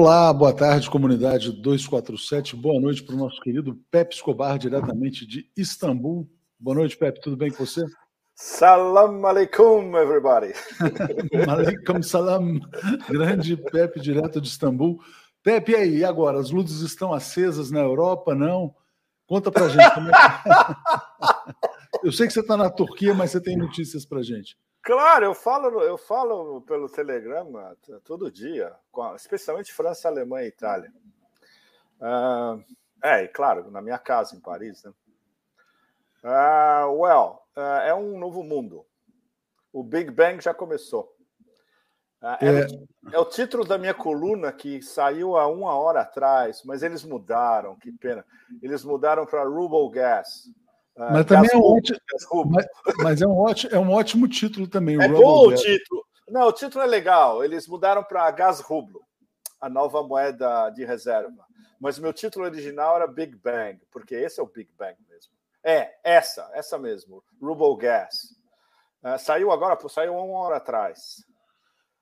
Olá, boa tarde, comunidade 247. Boa noite para o nosso querido Pepe Escobar, diretamente de Istambul. Boa noite, Pepe, tudo bem com você? Salam alaikum, everybody. alaikum salam. Grande Pepe, direto de Istambul. Pepe, e aí, e agora? As luzes estão acesas na Europa? Não? Conta pra gente. Como é que... Eu sei que você está na Turquia, mas você tem notícias pra gente. Claro, eu falo, eu falo pelo Telegrama todo dia, especialmente França, Alemanha e Itália. Uh, é, e claro, na minha casa em Paris. Né? Uh, well, uh, é um novo mundo. O Big Bang já começou. É, é, é, o título da minha coluna que saiu há uma hora atrás, mas eles mudaram, que pena. Eles mudaram para Ruble Gas. Ah, mas também é um, ótimo, mas, mas, é, um ótimo, é um ótimo título também. É bom o título. Não, o título é legal. Eles mudaram para Gás Rublo, a nova moeda de reserva. Mas meu título original era Big Bang, porque esse é o Big Bang mesmo. É, essa, essa mesmo, Ruble Gas. Uh, saiu agora, saiu uma hora atrás.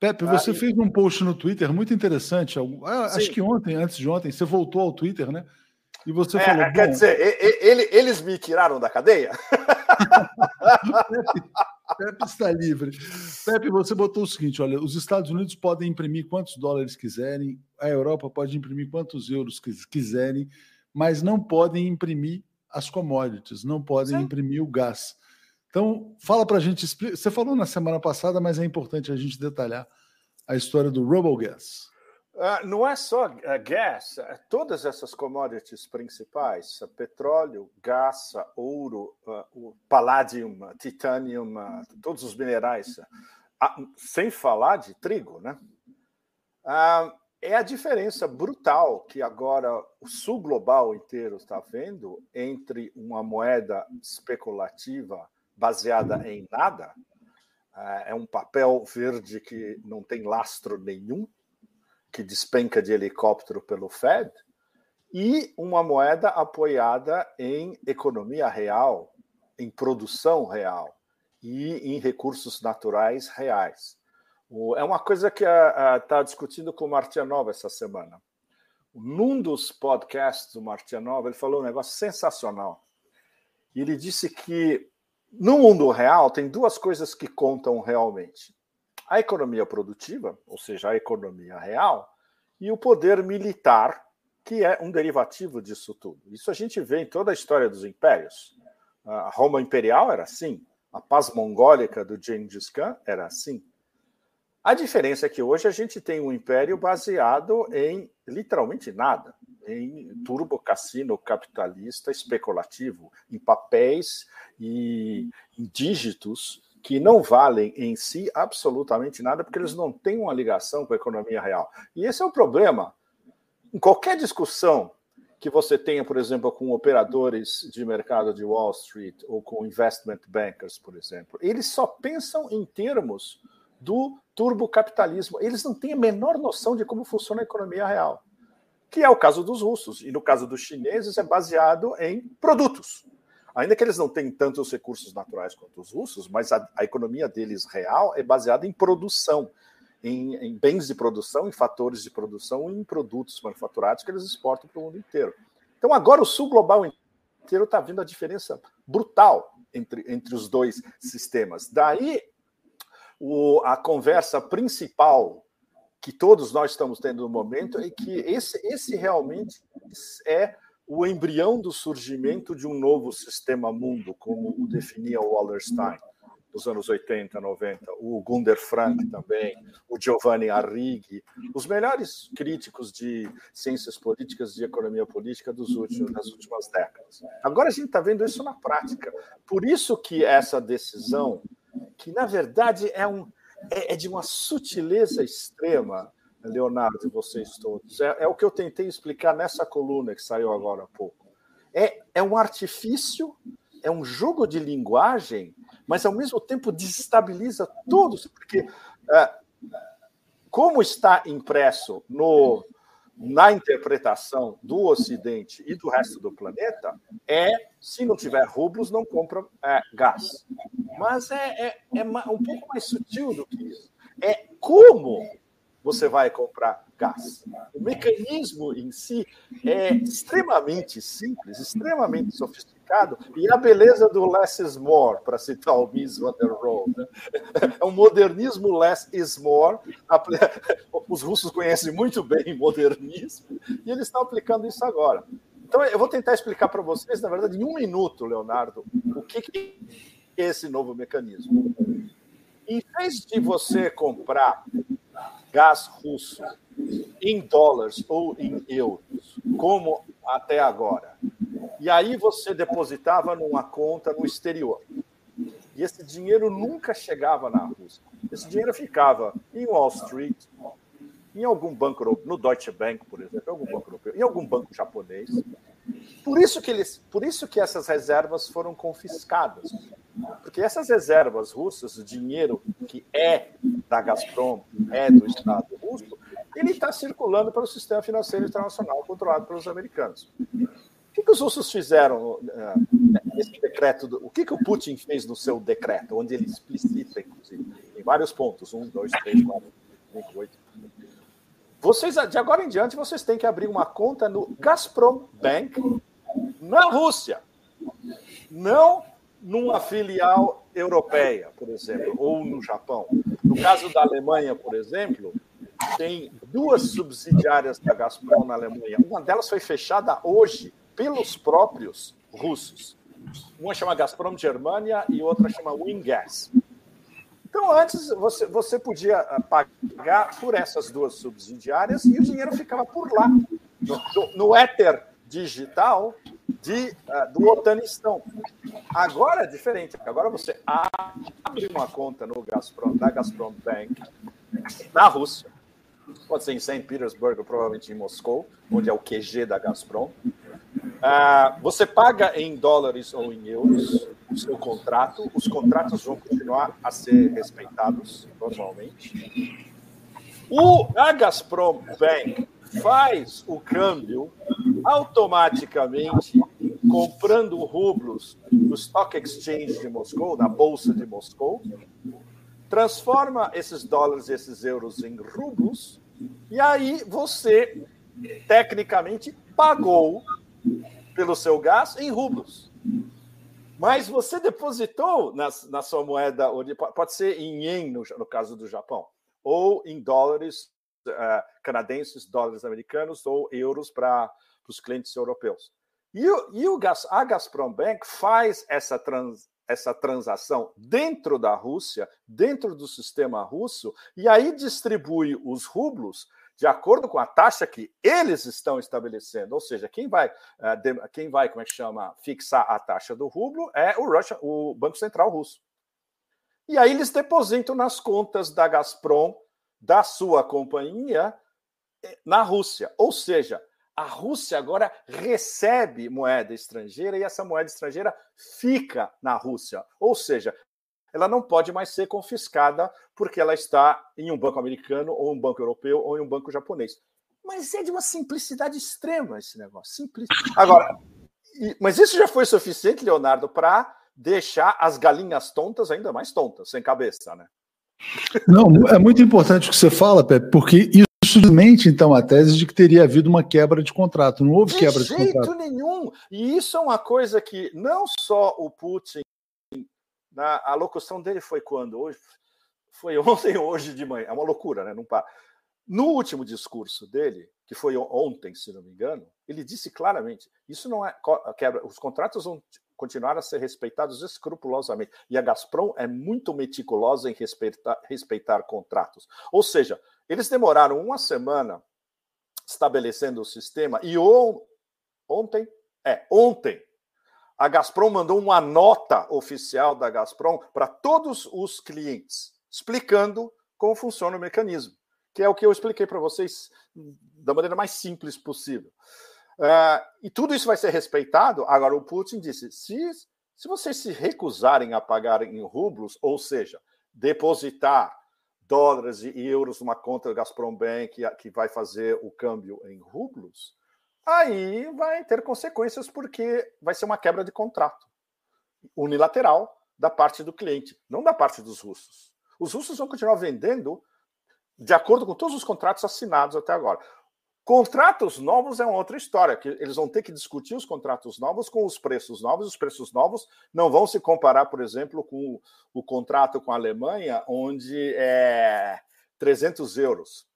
Pepe, você ah, e... fez um post no Twitter muito interessante. Ah, acho que ontem, antes de ontem, você voltou ao Twitter, né? E você é, falou. Quer dizer, ele, eles me tiraram da cadeia? Pepe, Pepe está livre. Pepe, você botou o seguinte: olha, os Estados Unidos podem imprimir quantos dólares quiserem, a Europa pode imprimir quantos euros quiserem, mas não podem imprimir as commodities, não podem Sim. imprimir o gás. Então, fala para a gente. Você falou na semana passada, mas é importante a gente detalhar a história do Robogas. Uh, não é só uh, gás, é todas essas commodities principais, petróleo, gás, ouro, uh, palladium, titanium, todos os minerais, sem falar de trigo, né? é a diferença brutal que agora o sul global inteiro está vendo entre uma moeda especulativa baseada em nada, é um papel verde que não tem lastro nenhum, que despenca de helicóptero pelo Fed, e uma moeda apoiada em economia real, em produção real e em recursos naturais reais. É uma coisa que está discutindo com o Martianova essa semana. Num dos podcasts do Martianova, ele falou um negócio sensacional. Ele disse que no mundo real tem duas coisas que contam realmente: a economia produtiva, ou seja, a economia real, e o poder militar, que é um derivativo disso tudo. Isso a gente vê em toda a história dos impérios. A Roma imperial era assim, a paz mongólica do Gengis Khan era assim. A diferença é que hoje a gente tem um império baseado em literalmente nada, em turbo cassino capitalista especulativo, em papéis e em dígitos que não valem em si absolutamente nada, porque eles não têm uma ligação com a economia real. E esse é o problema. Em qualquer discussão que você tenha, por exemplo, com operadores de mercado de Wall Street ou com investment bankers, por exemplo, eles só pensam em termos do turbocapitalismo. Eles não têm a menor noção de como funciona a economia real, que é o caso dos russos. E no caso dos chineses, é baseado em produtos. Ainda que eles não tenham tantos recursos naturais quanto os russos, mas a, a economia deles real é baseada em produção, em, em, bens de produção, em fatores de produção, em produtos manufaturados que eles exportam para o mundo inteiro. Então, agora o sul global inteiro está vendo a diferença brutal entre, entre os dois sistemas. Daí, o, a conversa principal que todos nós estamos tendo no momento é que esse, esse realmente é o embrião do surgimento de um novo sistema mundo, como o definia o Wallerstein nos anos 80, 90, o Gunder Frank também, o Giovanni Arrighi, os melhores críticos de ciências políticas e economia política dos últimos, das últimas décadas. Agora a gente está vendo isso na prática. Por isso que essa decisão, que na verdade é, um, é, é de uma sutileza extrema, Leonardo e vocês todos. É, é, o que eu tentei explicar nessa coluna que saiu agora há pouco. É, é um artifício, é um jogo de linguagem, mas ao mesmo tempo desestabiliza todos, porque é, como está impresso no, na interpretação do Ocidente e do resto do planeta, é se não tiver rublos, não compra é, gás. Mas é, é, é um pouco mais sutil do que isso. É como você vai comprar gás. O mecanismo em si é extremamente simples, extremamente sofisticado, e a beleza do less is more, para citar o Miss Van der Rohe. Né? É um modernismo less is more. Os russos conhecem muito bem modernismo, e eles estão aplicando isso agora. Então, eu vou tentar explicar para vocês, na verdade, em um minuto, Leonardo, o que é esse novo mecanismo. Em vez de você comprar gás russo em dólares ou em euros, como até agora, e aí você depositava numa conta no exterior, e esse dinheiro nunca chegava na Rússia. Esse dinheiro ficava em Wall Street, em algum banco no Deutsche Bank, por exemplo, em algum banco europeu, em algum banco japonês. Por isso que eles, por isso que essas reservas foram confiscadas. Porque essas reservas russas, o dinheiro que é da Gazprom, é do Estado russo, ele está circulando pelo sistema financeiro internacional controlado pelos americanos. O que, que os russos fizeram uh, nesse decreto? Do, o que, que o Putin fez no seu decreto, onde ele explicita, inclusive, em vários pontos, um, dois, três, quatro, cinco, oito, vocês, de agora em diante, vocês têm que abrir uma conta no Gazprom Bank na Rússia. Não numa filial europeia, por exemplo, ou no Japão. No caso da Alemanha, por exemplo, tem duas subsidiárias da Gazprom na Alemanha. Uma delas foi fechada hoje pelos próprios russos. Uma chama Gazprom Germania e outra chama Wingas. Então, antes você, você podia ah, pagar por essas duas subsidiárias e o dinheiro ficava por lá, no, éter digital de, uh, do Otanistão. Agora é diferente. Agora você abre uma conta no Gazprom, da Gazprom Bank na Rússia. Pode ser em St. Petersburg ou provavelmente em Moscou, onde é o QG da Gazprom. Uh, você paga em dólares ou em euros o seu contrato, os contratos vão continuar a ser respeitados normalmente. O, a Gazprom Bank faz o câmbio automaticamente comprando rublos no Stock Exchange de Moscou, na Bolsa de Moscou, transforma esses dólares e esses euros em rublos, e aí você, tecnicamente, pagou pelo seu gás em rublos. Mas você depositou na, na sua moeda, pode ser em yen, no, no caso do Japão, ou em dólares uh, canadenses, dólares americanos ou euros para os clientes europeus. E, o, e o Gas, a Gazprom Bank faz essa, trans, essa transação dentro da Rússia, dentro do sistema russo, e aí distribui os rublos de acordo com a taxa que eles estão estabelecendo. Ou seja, quem vai, uh, quem vai, como é que chama, fixar a taxa do rublo é o, Russia, o Banco Central Russo. E aí eles depositam nas contas da Gazprom, da sua companhia, eh, na Rússia. Ou seja, a Rússia agora recebe moeda estrangeira e essa moeda estrangeira fica na Rússia. Ou seja, ela não pode mais ser confiscada porque ela está em um banco americano, ou um banco europeu, ou em um banco japonês. Mas é de uma simplicidade extrema esse negócio. Simples. Agora, mas isso já foi suficiente, Leonardo, para deixar as galinhas tontas ainda mais tontas, sem cabeça, né? Não, é muito importante o que você fala, Pepe, porque isso mente, então, a tese de que teria havido uma quebra de contrato. Não houve de quebra de contrato. De jeito nenhum. E isso é uma coisa que não só o Putin na, a locução dele foi quando? Hoje? Foi ontem hoje de manhã. É uma loucura, né? Não para. No último discurso dele, que foi ontem, se não me engano, ele disse claramente: isso não é quebra, os contratos vão continuar a ser respeitados escrupulosamente. E a Gazprom é muito meticulosa em respeitar, respeitar contratos. Ou seja, eles demoraram uma semana estabelecendo o sistema e ontem, é, ontem, a Gazprom mandou uma nota oficial da Gazprom para todos os clientes, explicando como funciona o mecanismo, que é o que eu expliquei para vocês da maneira mais simples possível. Uh, e tudo isso vai ser respeitado. Agora, o Putin disse: se, se vocês se recusarem a pagar em rublos, ou seja, depositar dólares e euros numa conta da Gazprom Bank que vai fazer o câmbio em rublos, aí vai ter consequências porque vai ser uma quebra de contrato unilateral da parte do cliente, não da parte dos russos. Os russos vão continuar vendendo de acordo com todos os contratos assinados até agora. Contratos novos é uma outra história, que eles vão ter que discutir os contratos novos com os preços novos. Os preços novos não vão se comparar, por exemplo, com o, o contrato com a Alemanha, onde é 300 euros,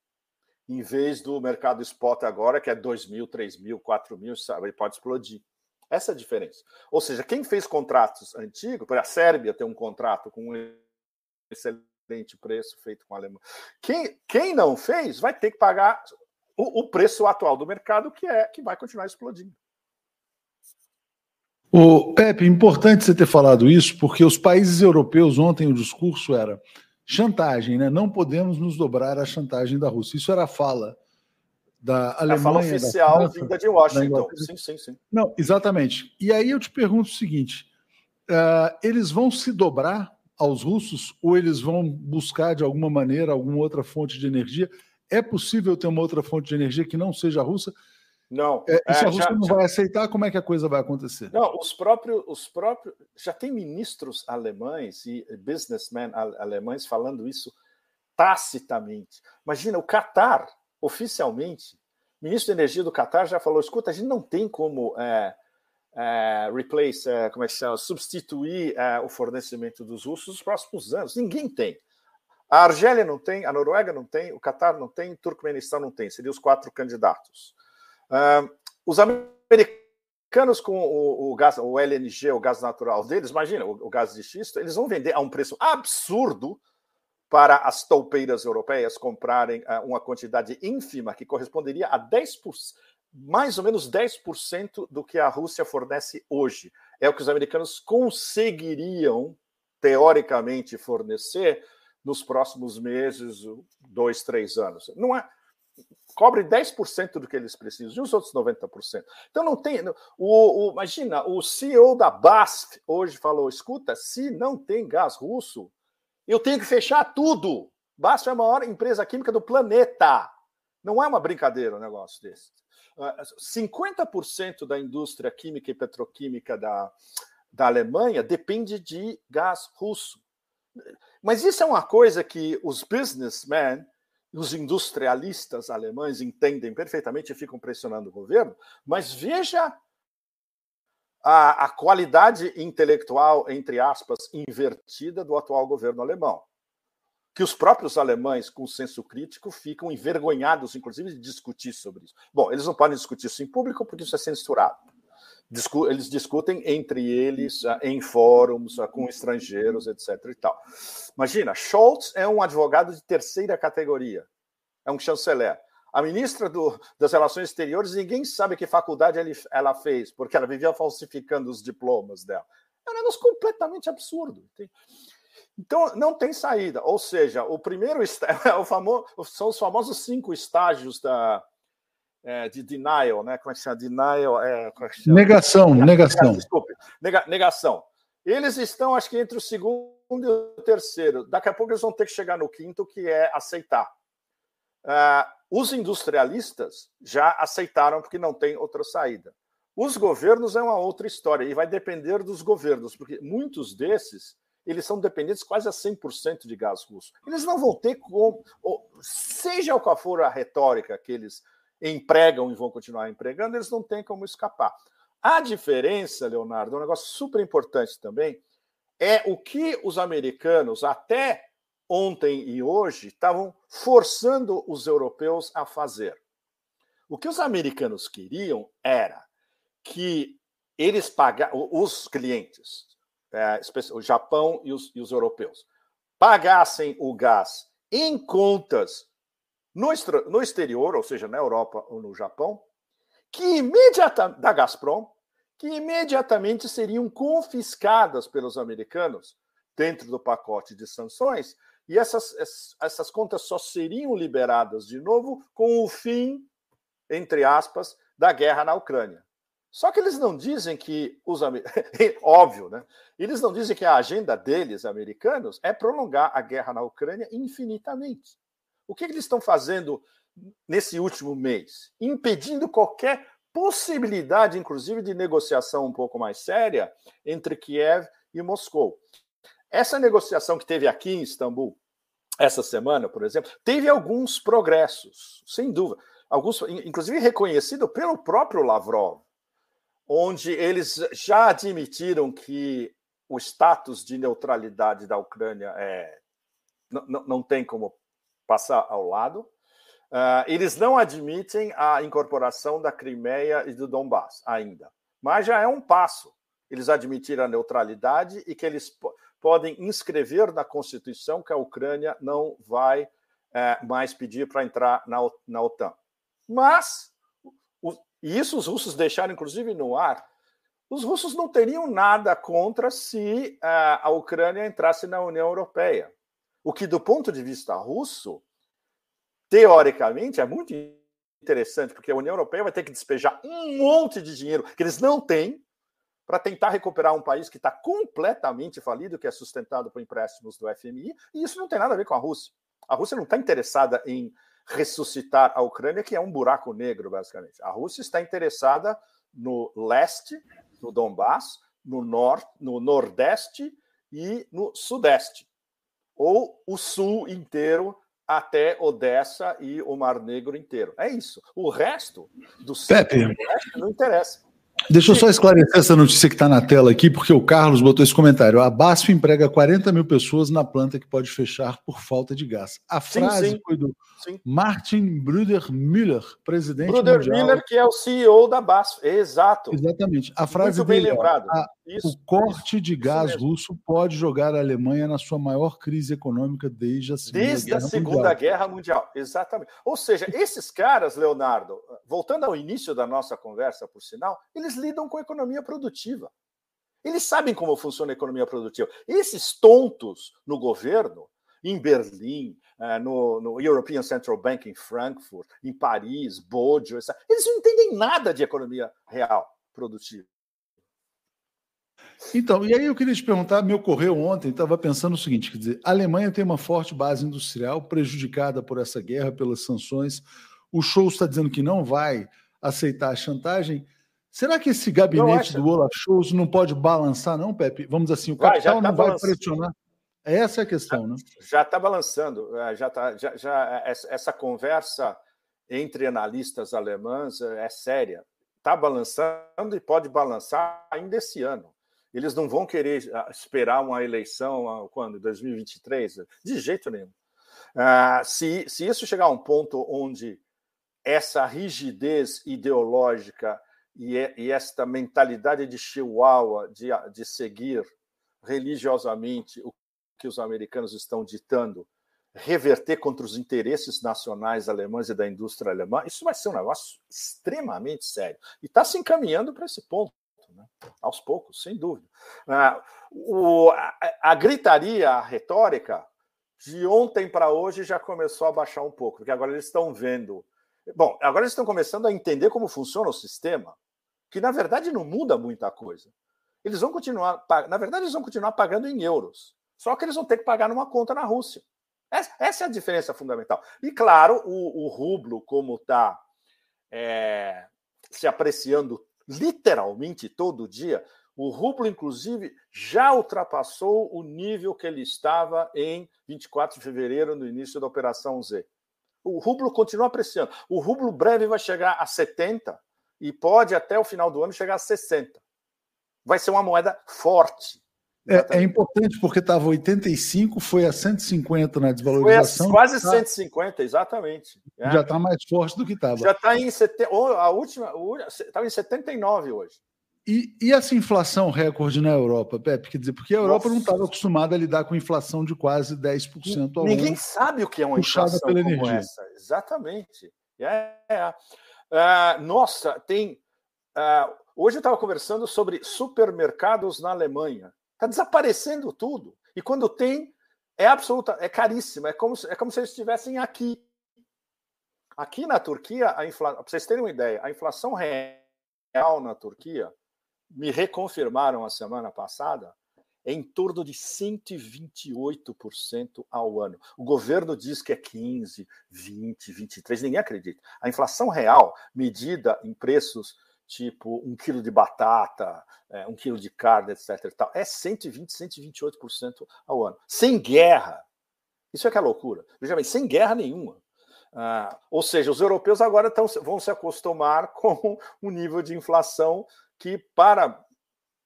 em vez do mercado spot agora, que é 2 mil, 3 mil, 4 mil, sabe, pode explodir. Essa é a diferença. Ou seja, quem fez contratos antigos, a Sérvia tem um contrato com um excelente preço feito com a Alemanha. Quem, quem não fez vai ter que pagar o, o preço atual do mercado, que é que vai continuar explodindo. O Pepe, importante você ter falado isso, porque os países europeus ontem o discurso era chantagem, né? Não podemos nos dobrar à chantagem da Rússia. Isso era a fala da Alemanha. A fala oficial França, vinda de Washington. Sim, sim, sim. Não, exatamente. E aí eu te pergunto o seguinte: uh, eles vão se dobrar aos russos ou eles vão buscar de alguma maneira alguma outra fonte de energia? É possível ter uma outra fonte de energia que não seja a russa? Não. É, e se é, a Rússia já, não já... vai aceitar, como é que a coisa vai acontecer? Não, os próprios, os próprios. Já tem ministros alemães e businessmen alemães falando isso tacitamente. Imagina, o Qatar, oficialmente, o ministro de Energia do Qatar já falou: escuta, a gente não tem como é, é, replace, é, como é que chama, substituir é, o fornecimento dos russos nos próximos anos. Ninguém tem. A Argélia não tem, a Noruega não tem, o Qatar não tem, o Turcomenistão não tem. Seriam os quatro candidatos. Uh, os americanos com o, o, gás, o LNG, o gás natural deles, imagina, o, o, gás de xisto, eles vão vender a um preço absurdo para as toupeiras europeias comprarem uh, uma quantidade ínfima que corresponderia a 10%, mais ou menos 10% do que a Rússia fornece hoje. É o que os americanos conseguiriam, teoricamente, fornecer nos próximos meses, dois, três anos. Não é, cobre 10% do que eles precisam, e os outros 90%. Então não tem. O, o, imagina, o CEO da BASF hoje falou: escuta, se não tem gás russo, eu tenho que fechar tudo. BASF é a maior empresa química do planeta. Não é uma brincadeira um negócio desse. 50% da indústria química e petroquímica da, da Alemanha depende de gás russo. Mas isso é uma coisa que os businessmen os industrialistas alemães entendem perfeitamente e ficam pressionando o governo, mas veja a, a, qualidade intelectual, entre aspas, invertida do atual governo alemão. Que os próprios alemães, com senso crítico, ficam envergonhados, inclusive, de discutir sobre isso. Bom, eles não podem discutir isso em público porque isso é censurado eles discutem entre eles ah, em fóruns ah, com estrangeiros, etc. E tal. Imagina, Scholz é um advogado de terceira categoria, é um chanceler. A ministra do, das Relações Exteriores, ninguém sabe que faculdade ele, ela fez, porque ela vivia falsificando os diplomas dela. É um negócio completamente absurdo. Então, não tem saída. Ou seja, o primeiro é o famoso, são os famosos cinco estágios da, é, de denial, né? Como é que chama? Denial. É, é chama? Negação, negação. Desculpe, nega, negação. Eles estão, acho que, entre o segundo e o terceiro. Daqui a pouco eles vão ter que chegar no quinto, que é aceitar. Uh, os industrialistas já aceitaram, porque não tem outra saída. Os governos é uma outra história, e vai depender dos governos, porque muitos desses eles são dependentes quase a 100% de gás russo. Eles não vão ter como, seja qual for a retórica que eles empregam e vão continuar empregando, eles não têm como escapar. A diferença, Leonardo, é um negócio super importante também, é o que os americanos, até ontem e hoje, estavam forçando os europeus a fazer. O que os americanos queriam era que eles pagassem, os clientes, é, o Japão e os, e os europeus, pagassem o gás em contas no, no exterior, ou seja, na Europa ou no Japão, que imediatamente da Gazprom, que imediatamente seriam confiscadas pelos americanos dentro do pacote de sanções, e essas, essas contas só seriam liberadas de novo com o fim, entre aspas, da guerra na Ucrânia. Só que eles não dizem que os óbvio, né? Eles não dizem que a agenda deles, americanos, é prolongar a guerra na Ucrânia infinitamente. O que eles estão fazendo nesse último mês? Impedindo qualquer possibilidade, inclusive, de negociação um pouco mais séria entre Kiev e Moscou. Essa negociação que teve aqui em Istambul, essa semana, por exemplo, teve alguns progressos, sem dúvida, alguns, inclusive reconhecido pelo próprio Lavrov, onde eles já admitiram que o status de neutralidade da Ucrânia é, não, não tem como passar ao lado. Uh, eles não admitem a incorporação da Crimeia e do Donbass ainda, mas já é um passo. Eles admitiram a neutralidade e que eles podem inscrever na Constituição que a Ucrânia não vai é, mais pedir para entrar na, na OTAN. Mas, o, e isso os russos deixaram inclusive no ar, os russos não teriam nada contra se é, a Ucrânia entrasse na União Europeia. O que, do ponto de vista russo, teoricamente, é muito interessante, porque a União Europeia vai ter que despejar um monte de dinheiro que eles não têm para tentar recuperar um país que está completamente falido, que é sustentado por empréstimos do FMI, e isso não tem nada a ver com a Rússia. A Rússia não está interessada em ressuscitar a Ucrânia, que é um buraco negro, basicamente. A Rússia está interessada no leste, no Donbass, no norte, no nordeste e no sudeste, ou o sul inteiro até Odessa e o Mar Negro inteiro. É isso. O resto do centro não interessa. Deixa eu só esclarecer essa notícia que está na tela aqui, porque o Carlos botou esse comentário. A BASF emprega 40 mil pessoas na planta que pode fechar por falta de gás. A frase sim, foi do sim. Martin Bruder Müller, presidente Bruder. Müller, que é o CEO da BASF. Exato. Exatamente. A frase Muito bem dele, lembrado. A, isso, o corte isso, de gás russo pode jogar a Alemanha na sua maior crise econômica desde a Segunda, desde Guerra, a segunda mundial. Guerra Mundial. Exatamente. Ou seja, esses caras, Leonardo, voltando ao início da nossa conversa, por sinal, eles lidam com economia produtiva. Eles sabem como funciona a economia produtiva. Esses tontos no governo, em Berlim, eh, no, no, European Central Bank em Frankfurt, em Paris, Bodio, eles não entendem nada de economia real produtiva. Então, e aí eu queria te perguntar, me ocorreu ontem, estava pensando o seguinte, quer dizer, a Alemanha tem uma forte base industrial prejudicada por essa guerra, pelas sanções, o show está dizendo que não vai aceitar a chantagem, será que esse gabinete do Olaf Scholz não pode balançar não, Pepe? Vamos assim, o capital tá não vai pressionar? Essa é a questão, já, né? Já está balançando, é, já tá, já, já, essa conversa entre analistas alemães é séria. Está balançando e pode balançar ainda esse ano. Eles não vão querer ah, esperar uma eleição ah, quando? 2023? De jeito nenhum. Uh, se, se isso chegar a um ponto onde essa rigidez ideológica e, e esta mentalidade de chihuahua de, de seguir religiosamente o que os americanos estão ditando reverter contra os interesses nacionais alemães e da indústria alemã, isso vai ser um negócio extremamente sério. E está se encaminhando para esse ponto né? aos poucos, sem dúvida. Ah, o, a, a, gritaria, a retórica, de ontem para hoje já começou a baixar um pouco, porque agora eles estão vendo. Bom, agora eles estão começando a entender como funciona o sistema, que na verdade não muda muita coisa. Eles vão continuar, na verdade, eles vão continuar pagando em euros, só que eles vão ter que pagar numa conta na Rússia. Essa, é a diferença fundamental. E claro, o, o rublo, como está é, se apreciando literalmente todo dia, o rublo, inclusive, já ultrapassou o nível que ele estava em 24 de fevereiro, no início da Operação Z. O rublo continua apreciando. O rublo breve vai chegar a 70 e pode até o final do ano chegar a 60. Vai ser uma moeda forte. É, é, importante porque estava 85, foi a 150 na desvalorização. Foi quase tá, 150, exatamente. É. Já está mais forte do que estava. Já está em a última, estava em 79 hoje. E, e essa inflação recorde na Europa, Pepe? Quer dizer, porque a Europa Nossa. não estava acostumada a lidar com inflação de quase 10% ao Ninguém ano, sabe o que é uma inflação pela como energia. essa. Exatamente. É. Uh, nossa, tem. Uh, hoje eu estava conversando sobre supermercados na Alemanha. Está desaparecendo tudo. E quando tem, é absoluta, é caríssima. É como, é como se eles estivessem aqui. Aqui na Turquia, a inflação, para vocês terem uma ideia, a inflação real na Turquia, me reconfirmaram a semana passada, é em torno de 128% ao ano. O governo diz que é 15, 20, 23, ninguém acredita. A inflação real, medida em preços tipo um quilo de batata, é, um quilo de carne, etc. Tal, é 120, 128% ao ano. Sem guerra, Isso é que é loucura. Veja bem, sem guerra nenhuma. Ah, ou seja, os europeus agora tão, vão se acostumar com um nível de inflação que, para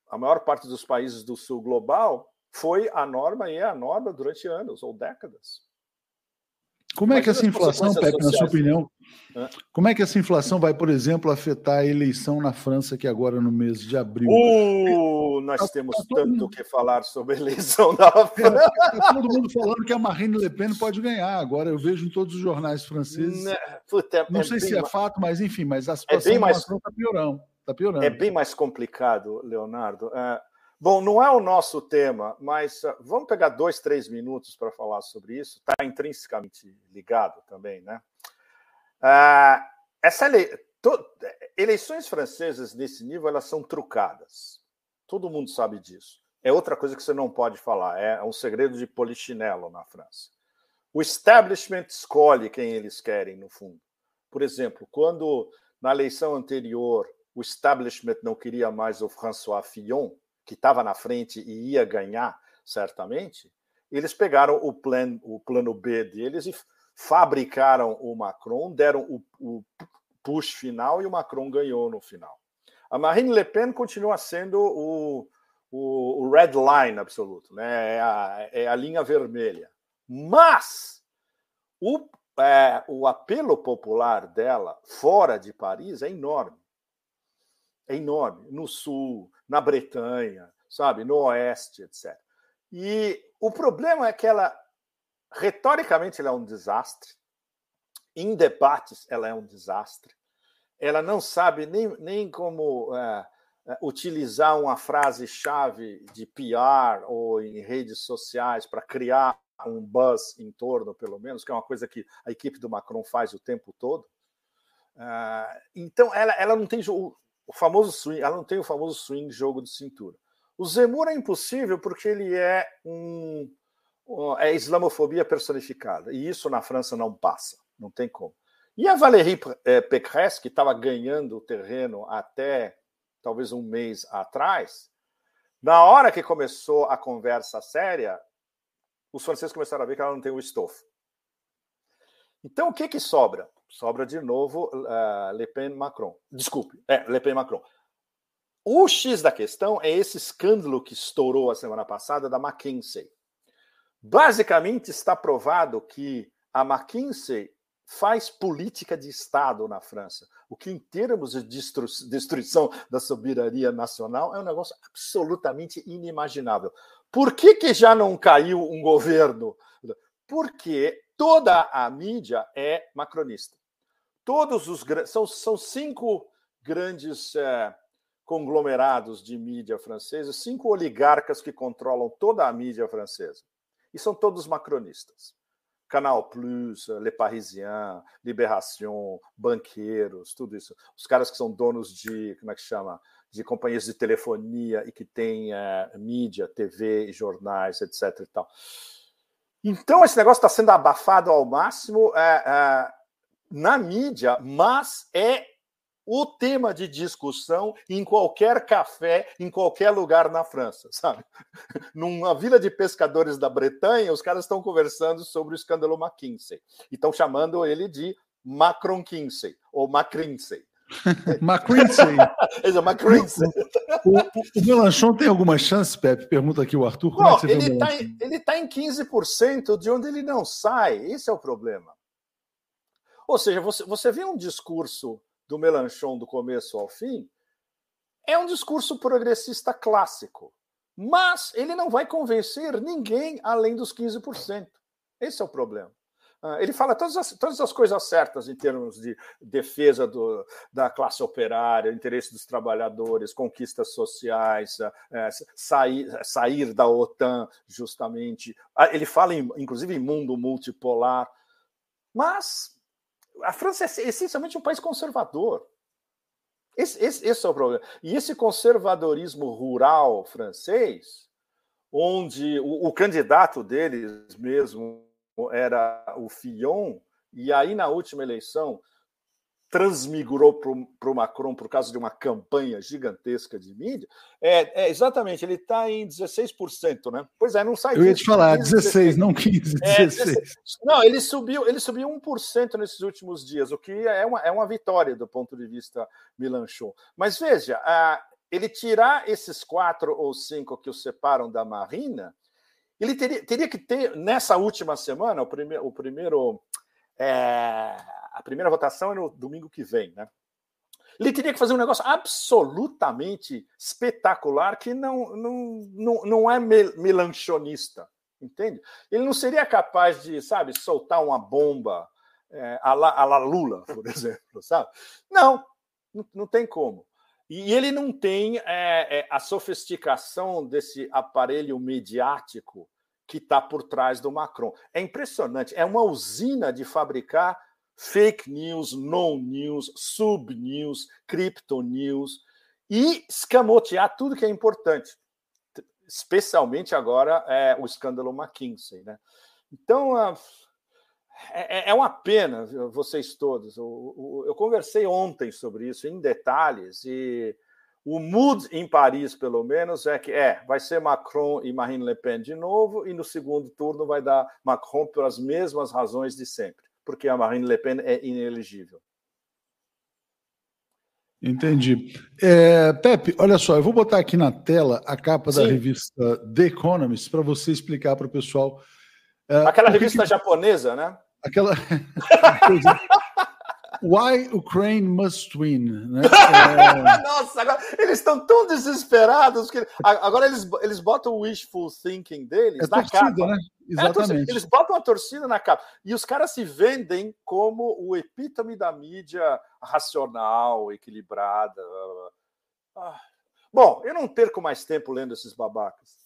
a maior parte dos países do sul global, foi a norma e é a norma durante anos ou décadas. Como é que essa inflação, Pepe, na sua opinião, como é que essa inflação vai, por exemplo, afetar a eleição na França, que agora no mês de abril? Uh, nós tá, temos tá tanto o que falar sobre a eleição da França. Está todo mundo falando que a Marine Le Pen pode ganhar. Agora eu vejo em todos os jornais franceses. Não, né, puta, é, não é sei se é fato, mas enfim, mas a situação é mais... está piorando, tá piorando. É bem mais complicado, Leonardo. Uh, Bom, não é o nosso tema, mas uh, vamos pegar dois, três minutos para falar sobre isso. Está intrinsecamente ligado também, né? Uh, essa ele... to... eleições francesas nesse nível elas são trucadas. Todo mundo sabe disso. É outra coisa que você não pode falar. É um segredo de polichinelo na França. O establishment escolhe quem eles querem, no fundo. Por exemplo, quando na eleição anterior o establishment não queria mais o François Fillon, que estava na frente e ia ganhar, certamente, eles pegaram o, plan, o plano B deles e fabricaram o Macron, deram o, o push final e o Macron ganhou no final. A Marine Le Pen continua sendo o, o, o red line absoluto, né? é, a, é a linha vermelha. Mas o, é, o apelo popular dela fora de Paris é enorme. É enorme. No sul, na Bretanha, sabe, no Oeste, etc. E o problema é que ela, retoricamente, ela é um desastre. Em debates, ela é um desastre. Ela não sabe nem, nem como é, é utilizar uma frase-chave de PR ou em redes sociais para criar um buzz em torno, pelo menos, que é uma coisa que a equipe do Macron faz o tempo todo. Uh, então, ela, ela não tem o famoso swing, ela não tem o famoso swing jogo de cintura. O Zemmour é impossível porque ele é um é islamofobia personificada e isso na França não passa, não tem como. E a Valérie eh, Pécresse, que estava ganhando o terreno até talvez um mês atrás, na hora que começou a conversa séria, os franceses começaram a ver que ela não tem o estofo. Então, o que, que sobra? Sobra de novo uh, Le Pen Macron. Desculpe, é, Le Pen Macron. O X da questão é esse escândalo que estourou a semana passada da McKinsey. Basicamente, está provado que a McKinsey faz política de Estado na França, o que, em termos de destruição da soberania nacional, é um negócio absolutamente inimaginável. Por que, que já não caiu um governo? Porque toda a mídia é macronista. Todos os são, são cinco grandes é, conglomerados de mídia francesa, cinco oligarcas que controlam toda a mídia francesa. E são todos macronistas. Canal Plus, Le Parisien, Libération, banqueiros, tudo isso. Os caras que são donos de, como é que chama? De companhias de telefonia e que têm é, mídia, TV, jornais, etc. E tal. Então, esse negócio está sendo abafado ao máximo é, na mídia, mas é o tema de discussão em qualquer café, em qualquer lugar na França, sabe? Numa vila de pescadores da Bretanha, os caras estão conversando sobre o escândalo McKinsey e estão chamando ele de Macron Kinsey ou Macrinsey. McCrinsey. é. O, o, o, Melanchon tem alguma chance, Pepe? Pergunta aqui o Arthur. Como não, é que você ele está em, ele tá em 15% de onde ele não sai. Esse é o problema. Ou seja, você, você vê um discurso do Melanchon do começo ao fim, é um discurso progressista clássico. Mas ele não vai convencer ninguém além dos 15%. Esse é o problema. Ah, ele fala todas as, todas as coisas certas em termos de defesa do, da classe operária, interesse dos trabalhadores, conquistas sociais, é, sair, sair da OTAN, justamente. Ah, ele fala, em, inclusive, em mundo multipolar. Mas a França é essencialmente um país conservador. Esse, esse, esse é o problema. E esse conservadorismo rural francês, onde o, o candidato deles mesmo era o Fillon, e aí na última eleição transmigrou para o Macron por causa de uma campanha gigantesca de mídia, é, é exatamente, ele está em 16%, né? Pois é, não sai Eu ia te falar, 15, 16, 16, não 15, 16. É, não, ele subiu, ele subiu 1% nesses últimos dias, o que é uma, é uma vitória do ponto de vista Milanchon. Mas veja, a, ele tirar esses quatro ou cinco que o separam da Marina, ele teria, teria que ter, nessa última semana, o, prime, o primeiro. É, a primeira votação é no domingo que vem, né? Ele teria que fazer um negócio absolutamente espetacular que não, não, não, não é melanchonista, entende? Ele não seria capaz de, sabe, soltar uma bomba é, a, la, a la Lula, por exemplo, sabe? Não, não, tem como. E ele não tem é, é, a sofisticação desse aparelho mediático que está por trás do Macron. É impressionante, é uma usina de fabricar fake news, no news, sub news, crypto news e escamotear tudo que é importante, especialmente agora é, o escândalo McKinsey. Né? Então, é, é uma pena, vocês todos. Eu conversei ontem sobre isso em detalhes e o mood em Paris, pelo menos, é que é, vai ser Macron e Marine Le Pen de novo, e no segundo turno vai dar Macron pelas mesmas razões de sempre, porque a Marine Le Pen é inelegível. Entendi. É, Pepe, olha só, eu vou botar aqui na tela a capa Sim. da revista The Economist para você explicar para o pessoal. É, Aquela revista que... japonesa, né? Aquela. Why Ukraine Must Win. Né? É... Nossa, agora, eles estão tão desesperados que agora eles, eles botam o wishful thinking deles é na torcida, capa. Né? Exatamente. É eles botam a torcida na capa. E os caras se vendem como o epítome da mídia racional, equilibrada. Ah. Bom, eu não perco mais tempo lendo esses babacas.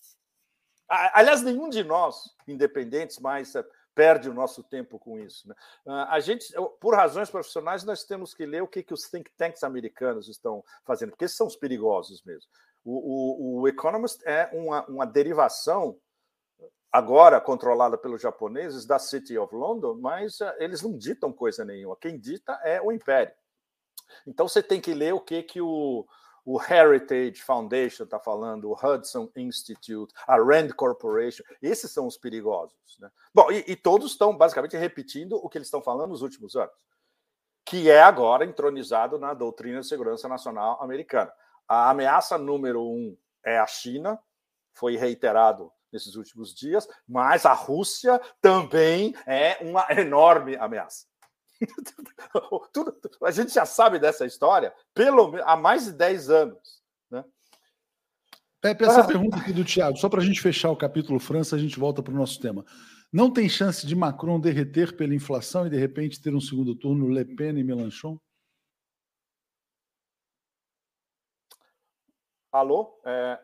Aliás, nenhum de nós, independentes, mais perde o nosso tempo com isso. Né? Ah, a gente, por razões profissionais, nós temos que ler o que, que os think tanks americanos estão fazendo, porque são os perigosos mesmo. O, o, o Economist é uma, uma derivação agora controlada pelos japoneses da City of London, mas uh, eles não ditam coisa nenhuma. Quem dita é o Império. Então você tem que ler o que que o, o Heritage Foundation está falando, o Hudson Institute, a Rand Corporation, esses são os perigosos. Né? Bom, e, e todos estão basicamente repetindo o que eles estão falando nos últimos anos, que é agora entronizado na doutrina de segurança nacional americana. A ameaça número um é a China, foi reiterado nesses últimos dias, mas a Rússia também é uma enorme ameaça. Tudo, a gente já sabe dessa história pelo, há mais de 10 anos. Né? Pepe, essa ah. pergunta aqui do Tiago, só para a gente fechar o capítulo França, a gente volta para o nosso tema. Não tem chance de Macron derreter pela inflação e de repente ter um segundo turno Le Pen e Mélenchon? Alô? É...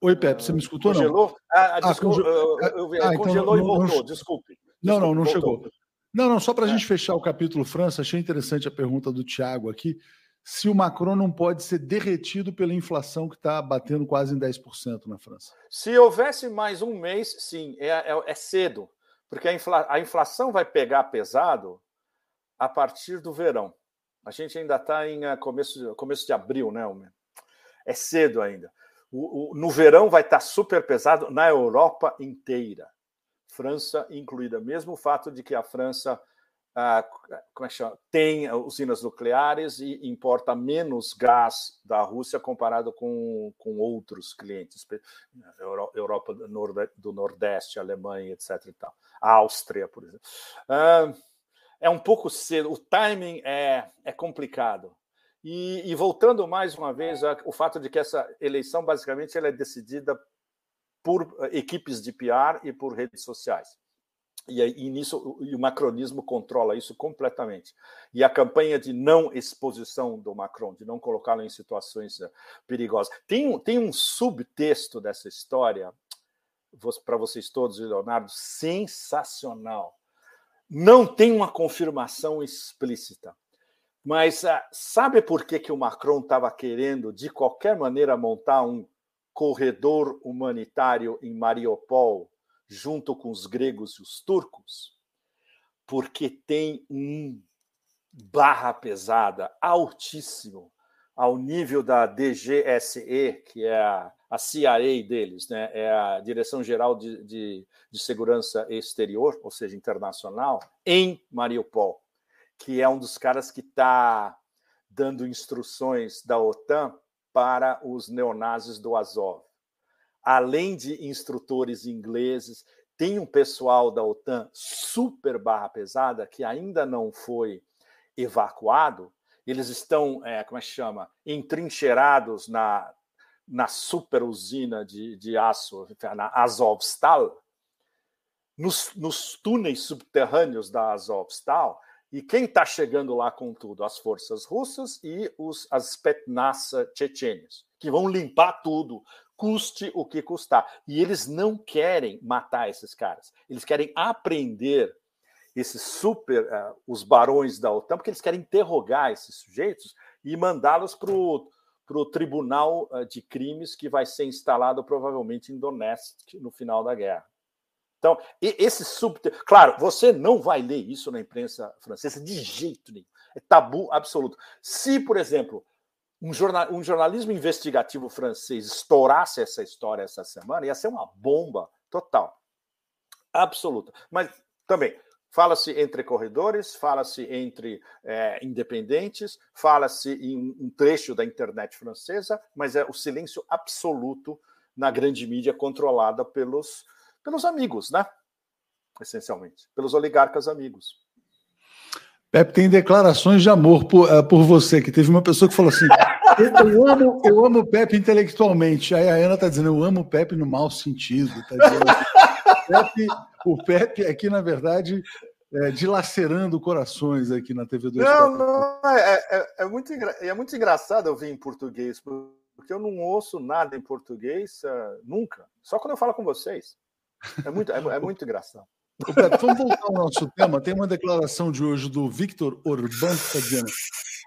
Oi, Pepe, você me escutou? Congelou? Não? Ah, ah, desculpa, ah, eu, eu, eu, ah, congelou então, e voltou, não, desculpe. Não, não, não voltou. chegou. Não, não, só para a é. gente fechar o capítulo França, achei interessante a pergunta do Tiago aqui. Se o Macron não pode ser derretido pela inflação que está batendo quase em 10% na França. Se houvesse mais um mês, sim, é, é, é cedo, porque a, infla, a, inflação vai pegar pesado a partir do verão. A gente ainda está em uh, começo, começo de abril, né, Almer? É cedo ainda. O, o, no verão vai estar tá super pesado na Europa inteira. França incluída. Mesmo o fato de que a França ah, é tem usinas nucleares e importa menos gás da Rússia comparado com, com outros clientes, Europa do Nordeste, Alemanha, etc. E tal. A Áustria, por exemplo. Ah, é um pouco cedo, o timing é, é complicado. E, e voltando mais uma vez, o fato de que essa eleição, basicamente, ela é decidida por eh, equipes de PR e por redes sociais. E, e nisso e o macronismo controla isso completamente. E a campanha de não exposição do Macron, de não colocá-lo em situações eh, perigosas. Tem tem um subtexto dessa história, para vocês todos, Leonardo, sensacional. Não tem uma confirmação explícita. Mas uh, sabe por que, que o Macron estava querendo, de qualquer maneira, montar um corredor humanitário em Mariupol, junto com os gregos e os turcos, porque tem um barra pesada altíssimo, ao nível da DGSE, que é a, a CIA deles, né? é a Direção Geral de, de, de Segurança Exterior, ou seja, internacional, em Mariupol, que é um dos caras que está dando instruções da OTAN para os neonazis do Azov. Além de instrutores ingleses, tem um pessoal da OTAN super barra pesada que ainda não foi evacuado. Eles estão, é, como é que chama, entrincheirados na, na super usina de, de aço, na Azovstal, nos, nos túneis subterrâneos da Azovstal, e quem está chegando lá com tudo? As forças russas e os, as Spetsnaz chechênios, que vão limpar tudo, custe o que custar. E eles não querem matar esses caras. Eles querem aprender esses super, uh, os barões da OTAN, porque eles querem interrogar esses sujeitos e mandá-los para o tribunal uh, de crimes que vai ser instalado provavelmente em Donetsk no final da guerra. Então, esse subter... Claro, você não vai ler isso na imprensa francesa de jeito nenhum. É tabu absoluto. Se, por exemplo, um, jornal... um jornalismo investigativo francês estourasse essa história essa semana, ia ser uma bomba total. Absoluta. Mas também, Fala-se entre corredores, fala-se entre é, independentes, fala-se em um trecho da internet francesa, mas é o silêncio absoluto na grande mídia controlada pelos pelos amigos, né? Essencialmente, pelos oligarcas amigos. Pepe tem declarações de amor por, uh, por você, que teve uma pessoa que falou assim: eu amo, eu amo o Pepe intelectualmente. Aí a Ana está dizendo, eu amo o Pepe no mau sentido. Tá dizendo, Pepe, o Pepe aqui, na verdade, é, dilacerando corações aqui na TV 2. Não, não, é, é, é, muito, é muito engraçado eu vir em português, porque eu não ouço nada em português uh, nunca. Só quando eu falo com vocês. É muito, é, é muito engraçado. Vamos voltar ao nosso tema. Tem uma declaração de hoje do Victor Orbán, que está dizendo: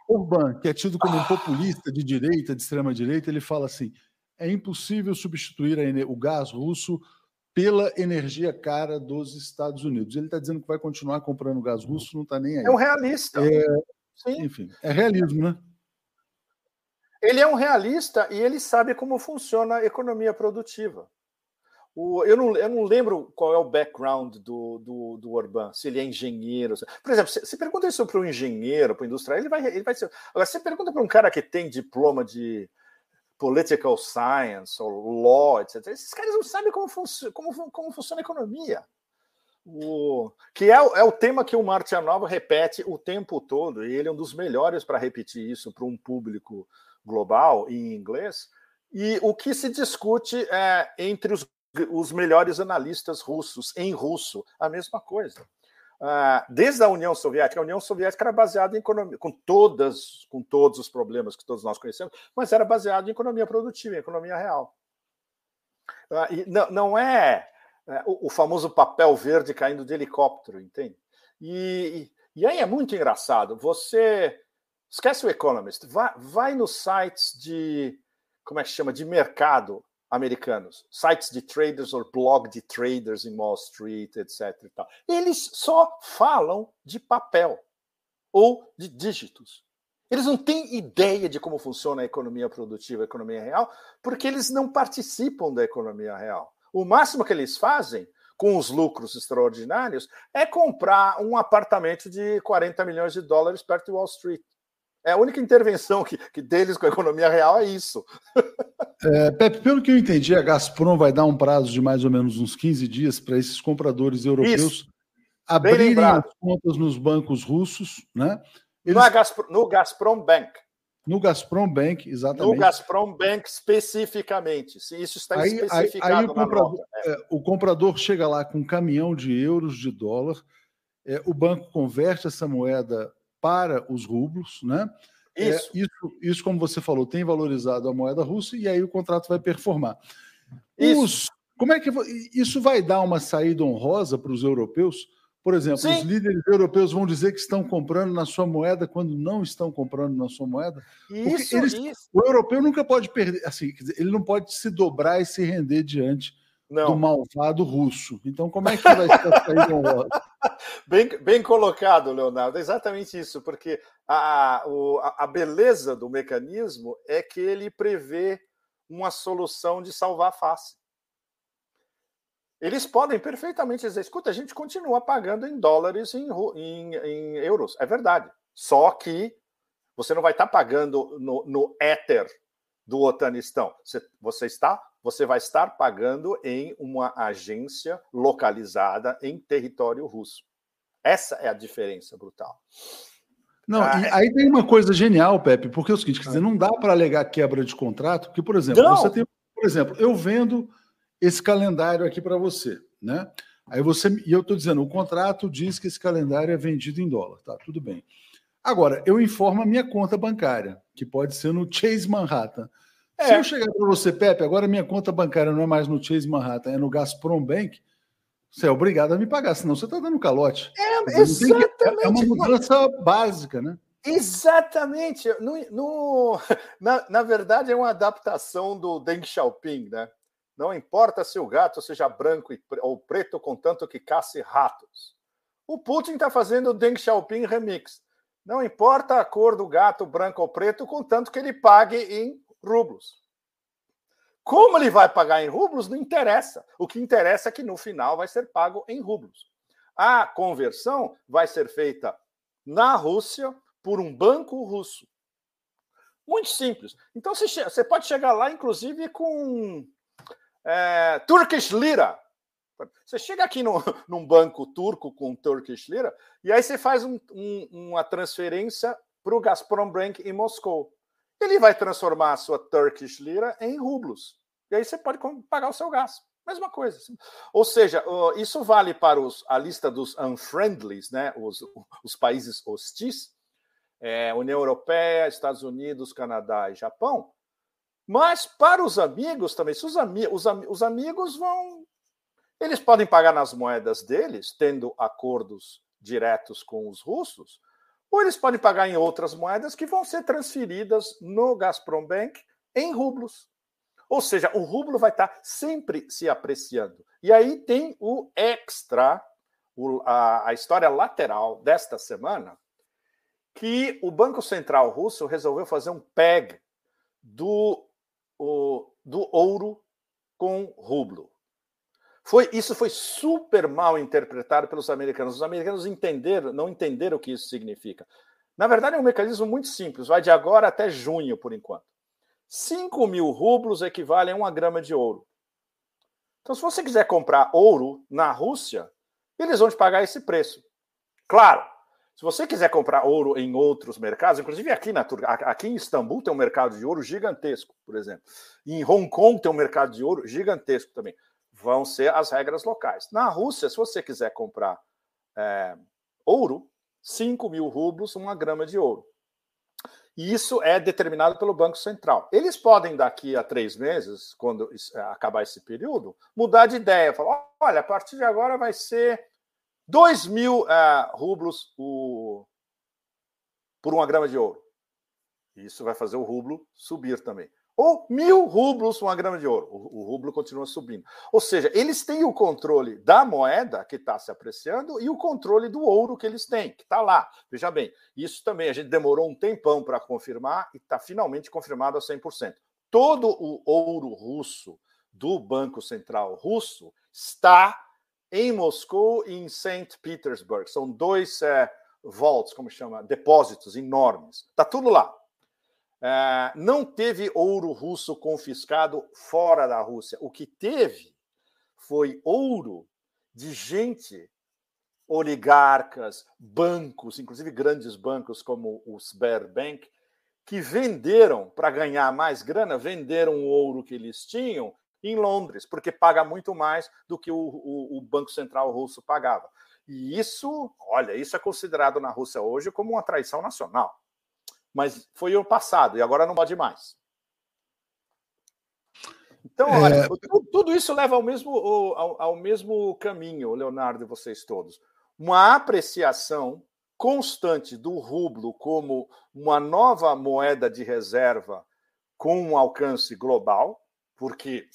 Orbán, que é tido como um populista de direita, de extrema direita, ele fala assim: é impossível substituir o gás russo pela energia cara dos Estados Unidos. Ele está dizendo que vai continuar comprando gás russo, não está nem aí. É um realista. É, enfim, é realismo, né? Ele é um realista e ele sabe como funciona a economia produtiva. O, eu, não, eu não lembro qual é o background do, do, do Orban, se ele é engenheiro. Por exemplo, se pergunta isso para um engenheiro, para um industrial, ele vai, ele vai ser. Agora, se pergunta para um cara que tem diploma de political science ou law, etc., esses caras não sabem como, func como, como funciona a economia. O, que é, é o tema que o Martianova repete o tempo todo, e ele é um dos melhores para repetir isso para um público global em inglês. E o que se discute é, entre os os melhores analistas russos em russo, a mesma coisa. Ah, desde a União Soviética, a União Soviética era baseada em economia, com todas, com todos os problemas que todos nós conhecemos, mas era baseada em economia produtiva, em economia real. Ah, e não, não é, é o, famoso papel verde caindo de helicóptero, entende? E, e, aí é muito engraçado. Você esquece o Economist, vai, vai nos sites de como é que chama de mercado americanos, sites de traders ou blog de traders em Wall Street, etc. E tal. Eles só falam de papel ou de dígitos. Eles não têm ideia de como funciona a economia produtiva, a economia real, porque eles não participam da economia real. O máximo que eles fazem com os lucros extraordinários é comprar um apartamento de 40 milhões de dólares perto de Wall Street. É a única intervenção que, que deles com a economia real é isso. É, Pepe, pelo que eu entendi, a Gazprom vai dar um prazo de mais ou menos uns 15 dias para esses compradores europeus isso. abrirem as contas nos bancos russos, né? Eles... No, Gazprom, no Gazprom Bank. No Gazprom Bank, exatamente. No Gazprom Bank especificamente. Se isso está aí, especificado aí, aí o, comprador, é. É, o comprador chega lá com um caminhão de euros, de dólar, é, o banco converte essa moeda para os rublos, né? Isso. É, isso, isso, como você falou, tem valorizado a moeda russa e aí o contrato vai performar. Isso. Os, como é que isso vai dar uma saída honrosa para os europeus? Por exemplo, Sim. os líderes europeus vão dizer que estão comprando na sua moeda quando não estão comprando na sua moeda? Isso, eles, isso. O europeu nunca pode perder, assim, ele não pode se dobrar e se render diante Não. do malvado russo. Então, como é que vai ser a saída honrosa? bem, bem colocado, Leonardo. É exatamente isso, porque a, a, a beleza do mecanismo é que ele prevê uma solução de salvar a face. Eles podem perfeitamente dizer: escuta, a gente continua pagando em dólares e em, em, em, euros. É verdade. Só que você não vai estar pagando no, no éter do Otanistão. Você, você, está, você vai estar pagando em uma agência localizada em território russo. Essa é a diferença brutal. Não, ah, é aí tem uma coisa genial, Pepe, porque é o seguinte, quer dizer, não dá para alegar quebra de contrato, porque, por exemplo, não. você tem, por exemplo, eu vendo esse calendário aqui para você, né? Aí você e eu estou dizendo, o contrato diz que esse calendário é vendido em dólar, tá? Tudo bem. Agora, eu informo a minha conta bancária, que pode ser no Chase Manhattan. É. Se eu chegar para você, Pepe, agora minha conta bancária não é mais no Chase Manhattan, é no Gazprom Bank, você é obrigado a me pagar, senão você está dando calote. É, exatamente. Que, é uma mudança básica, né? Exatamente. No, no, na, na verdade, é uma adaptação do Deng Xiaoping, né? Não importa se o gato seja branco ou preto, contanto que casse ratos. O Putin está fazendo o Deng Xiaoping remix. Não importa a cor do gato, branco ou preto, contanto que ele pague em rublos. Como ele vai pagar em rublos, não interessa. O que interessa é que no final vai ser pago em rublos. A conversão vai ser feita na Rússia por um banco russo. Muito simples. Então você pode chegar lá, inclusive, com é, Turkish Lira. Você chega aqui no, num banco turco com Turkish Lira e aí você faz um, um, uma transferência para o Gazprom Bank em Moscou. Ele vai transformar a sua Turkish Lira em rublos. E aí você pode pagar o seu gás. Mesma coisa. Ou seja, isso vale para os, a lista dos unfriendlies, né? os, os países hostis, é, União Europeia, Estados Unidos, Canadá e Japão. Mas para os amigos também, se os, ami os, am os amigos vão. Eles podem pagar nas moedas deles, tendo acordos diretos com os russos, ou eles podem pagar em outras moedas que vão ser transferidas no Gazprom Bank em rublos. Ou seja, o rublo vai estar sempre se apreciando. E aí tem o extra, o, a, a história lateral desta semana, que o Banco Central Russo resolveu fazer um PEG do o, do ouro com rublo. Foi, isso foi super mal interpretado pelos americanos. Os americanos entenderam, não entenderam o que isso significa. Na verdade, é um mecanismo muito simples, vai de agora até junho, por enquanto. 5 mil rublos equivalem a uma grama de ouro. Então, se você quiser comprar ouro na Rússia, eles vão te pagar esse preço. Claro, se você quiser comprar ouro em outros mercados, inclusive aqui na aqui em Istambul tem um mercado de ouro gigantesco, por exemplo. Em Hong Kong tem um mercado de ouro gigantesco também. Vão ser as regras locais. Na Rússia, se você quiser comprar é, ouro, 5 mil rublos, uma grama de ouro. E isso é determinado pelo Banco Central. Eles podem, daqui a três meses, quando acabar esse período, mudar de ideia. Falar: olha, a partir de agora vai ser 2 mil uh, rublos o, por uma grama de ouro. Isso vai fazer o rublo subir também. Ou mil rublos uma grama de ouro. O, o rublo continua subindo. Ou seja, eles têm o controle da moeda que está se apreciando e o controle do ouro que eles têm, que está lá. Veja bem, isso também a gente demorou um tempão para confirmar e está finalmente confirmado a 100%. Todo o ouro russo do Banco Central russo está em Moscou e em St. Petersburg. São dois é, vaults, como chama, depósitos enormes. Está tudo lá. É, não teve ouro russo confiscado fora da Rússia. O que teve foi ouro de gente, oligarcas, bancos, inclusive grandes bancos como o Sberbank, que venderam para ganhar mais grana, venderam o ouro que eles tinham em Londres, porque paga muito mais do que o, o, o, Banco Central russo pagava. E isso, olha, isso é considerado na Rússia hoje como uma traição nacional. Mas foi o passado e agora não pode mais. Então, olha, é... tudo isso leva ao mesmo, ao, ao mesmo caminho, Leonardo e vocês todos. Uma apreciação constante do rublo como uma nova moeda de reserva com um alcance global, porque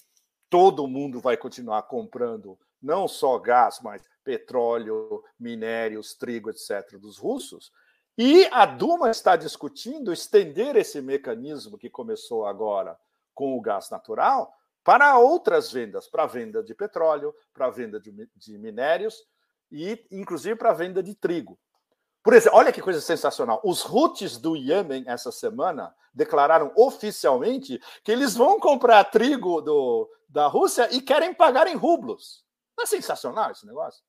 todo mundo vai continuar comprando não só gás, mas petróleo, minérios, trigo, etc., dos russos. E a Duma está discutindo estender esse mecanismo que começou agora com o gás natural para outras vendas, para a venda de petróleo, para a venda de, de minérios e, inclusive, para a venda de trigo. Por exemplo, olha que coisa sensacional. Os Houthis do Iêmen, essa semana, declararam oficialmente que eles vão comprar trigo do, da Rússia e querem pagar em rublos. Não é sensacional esse negócio?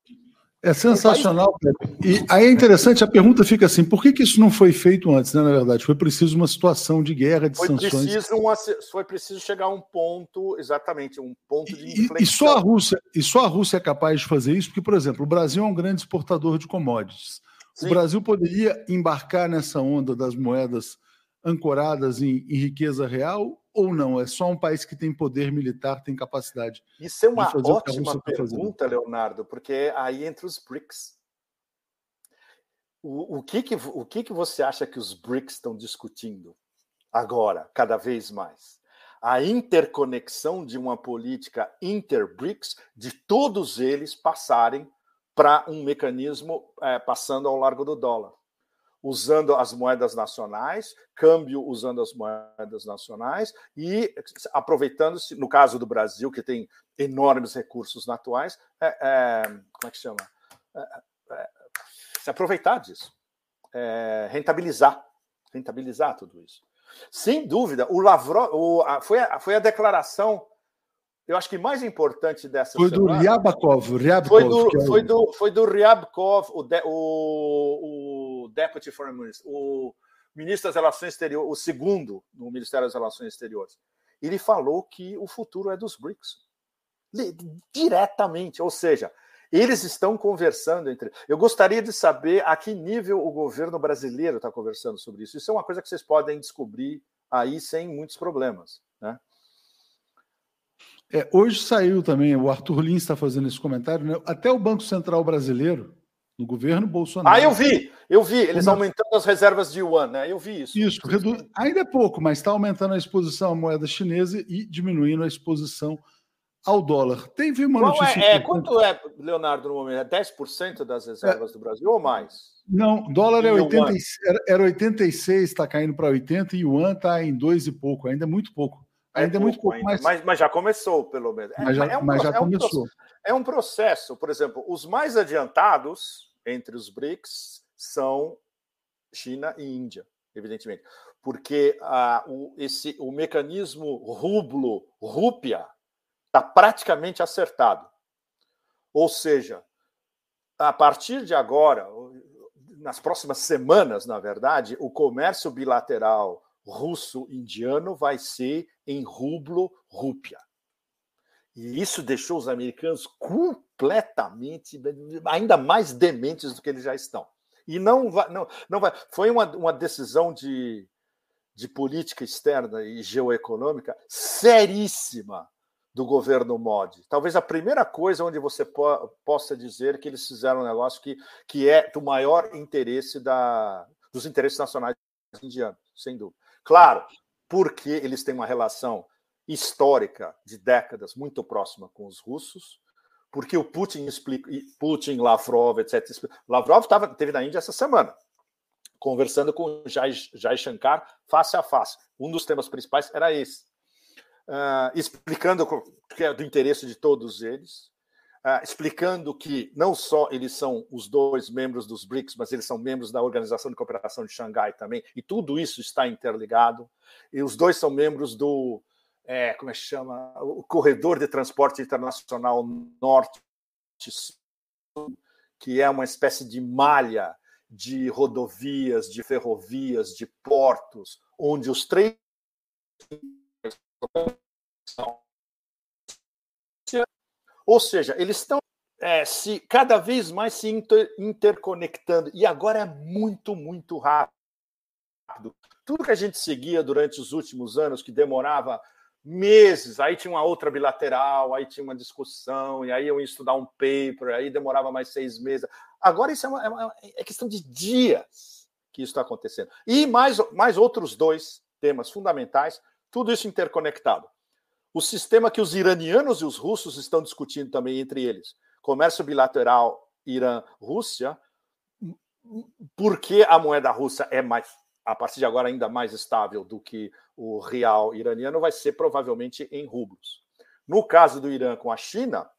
É sensacional. E aí é interessante, a pergunta fica assim: por que, que isso não foi feito antes, né? Na verdade, foi preciso uma situação de guerra, de foi sanções. Preciso uma, foi preciso chegar a um ponto, exatamente, um ponto de inflexão. E, e, só a Rússia, e só a Rússia é capaz de fazer isso, porque, por exemplo, o Brasil é um grande exportador de commodities. Sim. O Brasil poderia embarcar nessa onda das moedas ancoradas em, em riqueza real ou não? É só um país que tem poder militar, tem capacidade. Isso é uma ótima pergunta, Leonardo, porque aí entre os BRICS. O, o, que, que, o que, que você acha que os BRICS estão discutindo agora, cada vez mais? A interconexão de uma política inter-BRICS, de todos eles passarem para um mecanismo é, passando ao largo do dólar usando as moedas nacionais, câmbio usando as moedas nacionais e aproveitando-se, no caso do Brasil, que tem enormes recursos naturais, é, é, como é que chama? É, é se aproveitar disso, é, rentabilizar, rentabilizar tudo isso. Sem dúvida, o Lavrov, o, a, foi, a, foi a declaração eu acho que mais importante dessa foi semana, do Ryabkov, Ryabkov foi do, é o... foi do foi do Ryabkov, o, de, o, o Deputy Foreign Minister, o ministro das Relações Exteriores, o segundo no Ministério das Relações Exteriores. Ele falou que o futuro é dos BRICS. Diretamente, ou seja, eles estão conversando entre. Eu gostaria de saber a que nível o governo brasileiro está conversando sobre isso. Isso é uma coisa que vocês podem descobrir aí sem muitos problemas, né? É, hoje saiu também, o Arthur Lins está fazendo esse comentário, né? até o Banco Central Brasileiro, no governo Bolsonaro. Ah, eu vi, eu vi, eles aumentando as reservas de yuan, né? Eu vi isso. Isso, redu... ainda é pouco, mas está aumentando a exposição à moeda chinesa e diminuindo a exposição ao dólar. Teve uma Qual notícia. É, é, quanto é, Leonardo, no momento? É 10% das reservas é, do Brasil ou mais? Não, dólar é 80, era 86, está caindo para 80 e yuan está em 2 e pouco, ainda é muito pouco. É ainda é, muito pouco, mas... mas... Mas, já começou, pelo menos. Mas já, é um, mas já é começou. Um, é um processo, por exemplo, os mais adiantados entre os BRICS são China e Índia, evidentemente. Porque ah, o, esse, o mecanismo rublo, rúpia, está praticamente acertado. Ou seja, a partir de agora, nas próximas semanas, na verdade, o comércio bilateral russo-indiano vai ser em rublo rúpia. E isso deixou os americanos completamente, ainda mais dementes do que eles já estão. E não vai, não, não vai. Foi uma, uma decisão de, de política externa e geoeconômica seríssima do governo Modi. Talvez a primeira coisa onde você po possa dizer que eles fizeram um negócio que, que é do maior interesse da, dos interesses nacionais indianos, sem dúvida. Claro, porque eles têm uma relação histórica de décadas muito próxima com os russos, porque o Putin explica, Putin, Lavrov, etc. Lavrov tava, teve na Índia essa semana, conversando com Jai, Jai Shankar face a face. Um dos temas principais era esse, uh, explicando que é do interesse de todos eles, Uh, explicando que não só eles são os dois membros dos BRICS, mas eles são membros da Organização de Cooperação de Xangai também, e tudo isso está interligado. E os dois são membros do, é, como é que chama, o Corredor de Transporte Internacional Norte, que é uma espécie de malha de rodovias, de ferrovias, de portos, onde os três ou seja, eles estão é, se cada vez mais se inter, interconectando e agora é muito, muito rápido. Tudo que a gente seguia durante os últimos anos, que demorava meses, aí tinha uma outra bilateral, aí tinha uma discussão, e aí eu ia estudar um paper, aí demorava mais seis meses. Agora isso é, uma, é, uma, é questão de dias que isso está acontecendo. E mais, mais outros dois temas fundamentais, tudo isso interconectado. O sistema que os iranianos e os russos estão discutindo também entre eles. Comércio bilateral Irã-Rússia, porque a moeda russa é mais, a partir de agora, ainda mais estável do que o real iraniano, vai ser provavelmente em rublos. No caso do Irã com a China,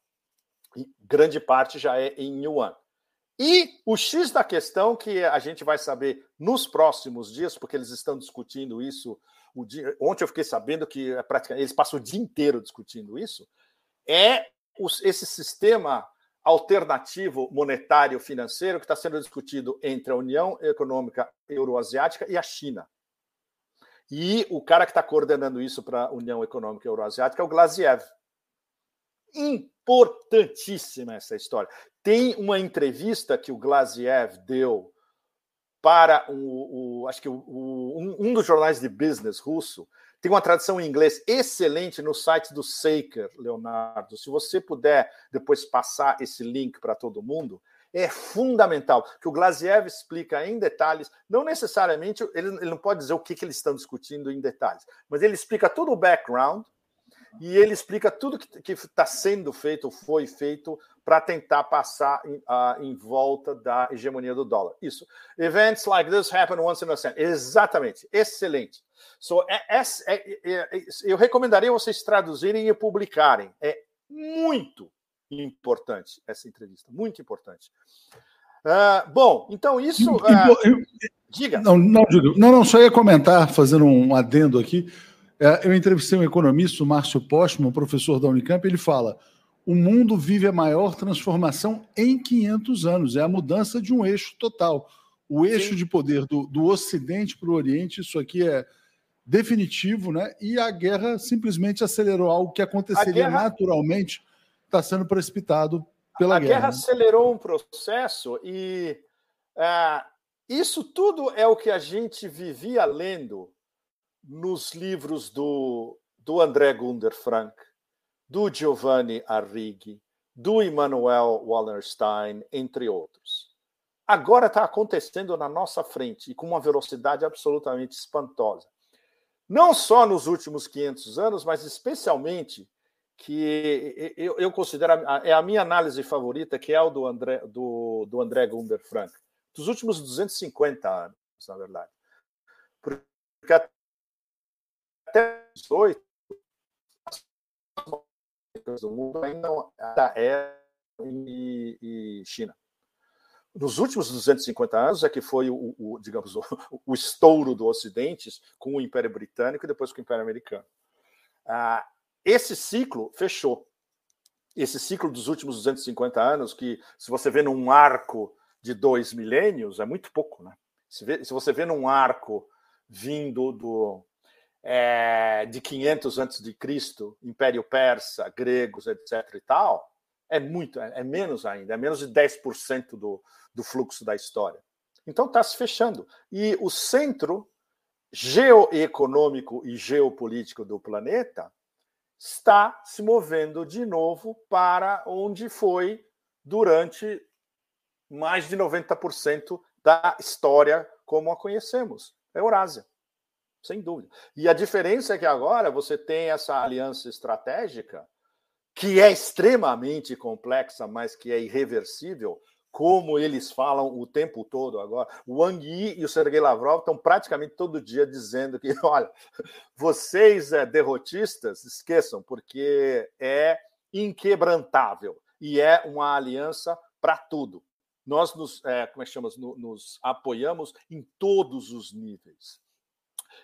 grande parte já é em yuan. E o X da questão que a gente vai saber nos próximos dias, porque eles estão discutindo isso. Dia, ontem eu fiquei sabendo que é eles passam o dia inteiro discutindo isso. É os, esse sistema alternativo monetário financeiro que está sendo discutido entre a União Econômica Euroasiática e a China. E o cara que está coordenando isso para a União Econômica Euroasiática é o Glaziev. Importantíssima essa história. Tem uma entrevista que o Glaziev deu para o, o acho que o, o, um, um, dos jornais de business russo. Tem uma tradução em inglês excelente no site do Saker, Leonardo. Se você puder depois passar esse link para todo mundo, é fundamental que o Glaziev explica em detalhes, não necessariamente, ele, ele não pode dizer o que, que eles estão discutindo em detalhes, mas ele explica todo o background e ele explica tudo que está sendo feito, foi feito para tentar passar em, uh, em, volta da hegemonia do dólar. Isso. Events like this happen once in a century. Exatamente. Excelente. So, é, é, é, é, eu recomendaria vocês traduzirem e publicarem. É muito importante essa entrevista. Muito importante. Uh, bom, então isso. Uh, diga. Não, não, não, não, só ia comentar, fazendo um adendo aqui. É, eu entrevistei um economista, o Márcio Postman, professor da Unicamp, ele fala: o mundo vive a maior transformação em 500 anos, é a mudança de um eixo total. O eixo Sim. de poder do, do Ocidente para o Oriente, isso aqui é definitivo, né? E a guerra simplesmente acelerou algo que aconteceria guerra... naturalmente, está sendo precipitado pela a guerra. A guerra né? acelerou um processo e é, isso tudo é o que a gente vivia lendo nos livros do, do André Gunder Frank, do Giovanni Arrighi, do Immanuel Wallerstein, entre outros. Agora está acontecendo na nossa frente e com uma velocidade absolutamente espantosa. Não só nos últimos 500 anos, mas especialmente que eu, considero é a minha análise favorita, que é o do André, do, do André Gunder Frank, dos últimos 250 anos, na verdade. Porque até 18, do mundo ainda é e, e China. Nos últimos 250 anos é que foi o, o digamos, o, o, estouro do Ocidente com o Império Britânico e depois com o Império Americano. Ah, esse ciclo fechou. Esse ciclo dos últimos 250 anos, que se você vê num arco de dois milênios, é muito pouco, né? Se, vê, se você vê num arco vindo do, é, de 500 antes de Cristo, Império Persa, gregos, etc. e tal, é muito, é, é menos ainda, é menos de 10% do, do fluxo da história. Então está se fechando. E o centro geoeconômico e geopolítico do planeta está se movendo de novo para onde foi durante mais de 90% da história como a conhecemos, a Eurásia sem dúvida. E a diferença é que agora você tem essa aliança estratégica que é extremamente complexa, mas que é irreversível, como eles falam o tempo todo agora. O Wang Yi e o Sergei Lavrov estão praticamente todo dia dizendo que, olha, vocês é, derrotistas, esqueçam, porque é inquebrantável e é uma aliança para tudo. Nós nos, é, como é que chama, nos apoiamos em todos os níveis.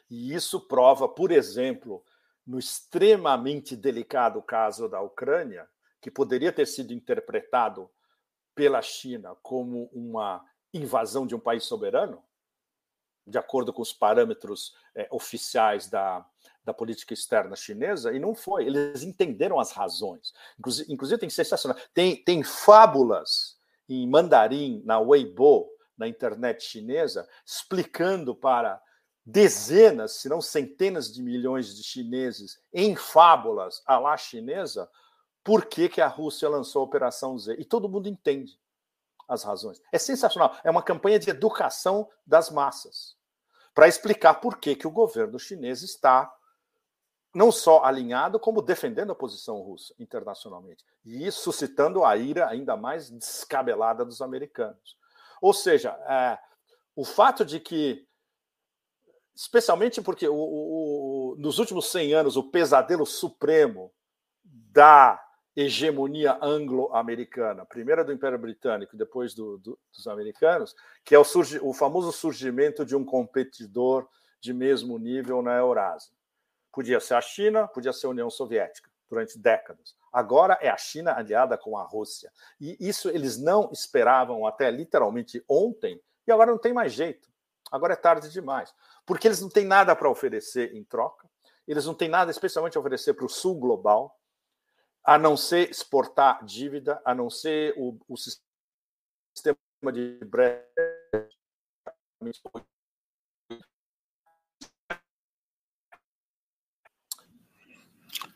E isso prova, por exemplo, no extremamente delicado caso da Ucrânia, que poderia ter sido interpretado pela China como uma invasão de um país soberano, de acordo com os parâmetros é, oficiais da, da política externa chinesa, e não foi. Eles entenderam as razões. Inclusive, inclusive tem sensacional. Tem, tem fábulas em mandarim, na Weibo, na internet chinesa, explicando para dezenas, se não centenas de milhões de chineses em fábulas à la chinesa, por que, que a Rússia lançou a Operação Z. E todo mundo entende as razões. É sensacional. É uma campanha de educação das massas para explicar por que, que o governo chinês está não só alinhado, como defendendo a posição russa internacionalmente. E isso suscitando a ira ainda mais descabelada dos americanos. Ou seja, é, o fato de que, especialmente porque o, o, nos últimos 100 anos o pesadelo supremo da hegemonia anglo-americana, primeiro do Império Britânico, depois do, do, dos americanos, que é o, surgi, o famoso surgimento de um competidor de mesmo nível na Eurásia. Podia ser a China, podia ser a União Soviética, durante décadas. Agora é a China aliada com a Rússia. E isso eles não esperavam até literalmente ontem, e agora não tem mais jeito. Agora é tarde demais. Porque eles não têm nada para oferecer em troca, eles não têm nada especialmente a oferecer para o sul global, a não ser exportar dívida, a não ser o, o sistema de breve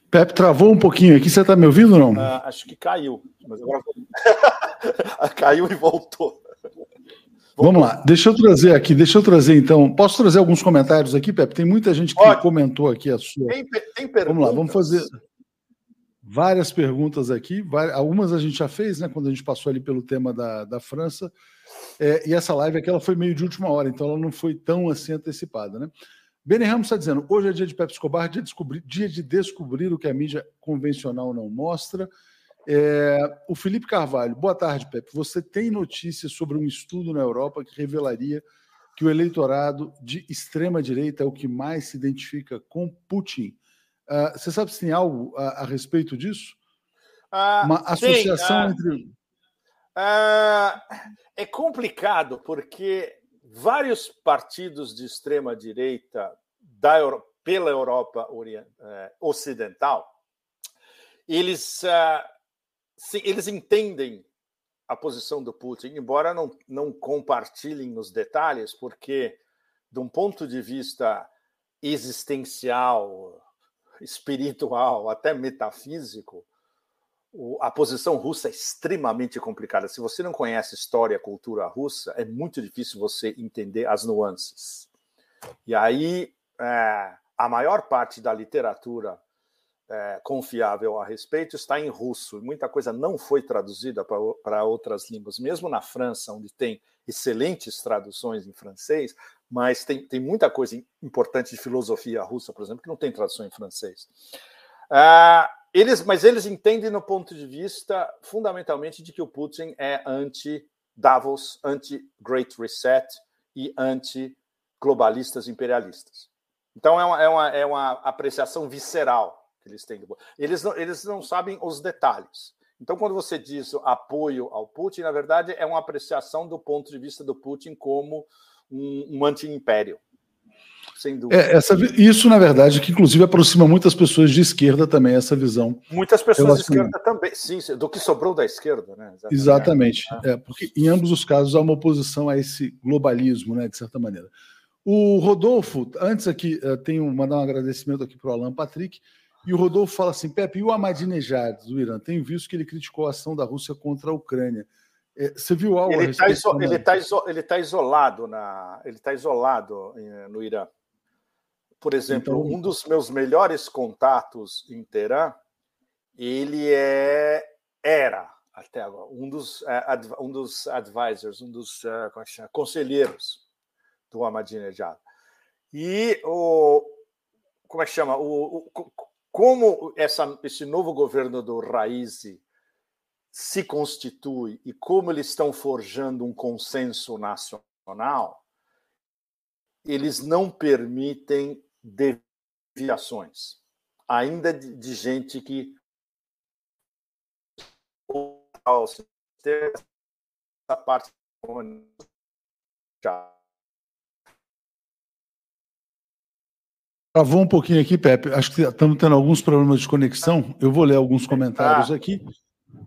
Pepe travou um pouquinho aqui. Você está me ouvindo ou não? Uh, acho que caiu. Mas agora... caiu e voltou. Vamos lá, deixa eu trazer aqui, deixa eu trazer então. Posso trazer alguns comentários aqui, Pepe? Tem muita gente que comentou aqui a sua. Tem, tem perguntas? Vamos lá, vamos fazer várias perguntas aqui. Algumas a gente já fez, né? Quando a gente passou ali pelo tema da, da França. É, e essa live aqui ela foi meio de última hora, então ela não foi tão assim antecipada, né? Beni Ramos está dizendo: hoje é dia de Pepe Escobar, dia de, descobrir, dia de descobrir o que a mídia convencional não mostra. É, o Felipe Carvalho, boa tarde, Pepe. Você tem notícias sobre um estudo na Europa que revelaria que o eleitorado de extrema direita é o que mais se identifica com Putin. Uh, você sabe se tem algo a, a respeito disso? Uh, Uma associação uh, entre. é complicado, porque vários partidos de extrema direita da Euro pela Europa eh, ocidental, eles, uh, sim, eles entendem a posição do Putin, embora não, não compartilhem nos detalhes, porque, de um ponto de vista existencial, espiritual, até metafísico, a posição russa é extremamente complicada. Se você não conhece história, cultura russa, é muito difícil você entender as nuances. E aí, é, a maior parte da literatura é, confiável a respeito está em russo. Muita coisa não foi traduzida para outras línguas, mesmo na França, onde tem excelentes traduções em francês, mas tem, tem muita coisa importante de filosofia russa, por exemplo, que não tem tradução em francês. Ah, eles, mas eles entendem no ponto de vista fundamentalmente de que o Putin é anti-Davos, anti-Great Reset e anti-globalistas imperialistas. Então é uma, é, uma, é uma apreciação visceral que eles têm. Eles não, eles não sabem os detalhes. Então, quando você diz apoio ao Putin, na verdade é uma apreciação do ponto de vista do Putin como um, um anti-império sem dúvida. É, essa, isso, na verdade, que inclusive aproxima muitas pessoas de esquerda também, essa visão. Muitas pessoas de esquerda também, sim, do que sobrou da esquerda, né? Exatamente, Exatamente. É. é, porque em ambos os casos há uma oposição a esse globalismo, né, de certa maneira. O Rodolfo, antes aqui, uh, tenho mandar um agradecimento aqui para o Alan Patrick, e o Rodolfo fala assim: Pepe, e o Ahmadinejad do Irã? Tenho visto que ele criticou a ação da Rússia contra a Ucrânia. É, você viu algo? Ele está iso tá iso tá isolado na, ele está isolado no Irã. Por exemplo, então... um dos meus melhores contatos em Teherã, ele é era até agora um dos é, um dos advisors, um dos é, como é conselheiros do Ahmadinejad. E o como é que chama? O, o como essa, esse novo governo do Raisi se constitui e como eles estão forjando um consenso nacional, eles não permitem deviações, ainda de, gente que essa parte Travou um pouquinho aqui, Pepe. Acho que estamos tendo alguns problemas de conexão. Eu vou ler alguns comentários ah. aqui.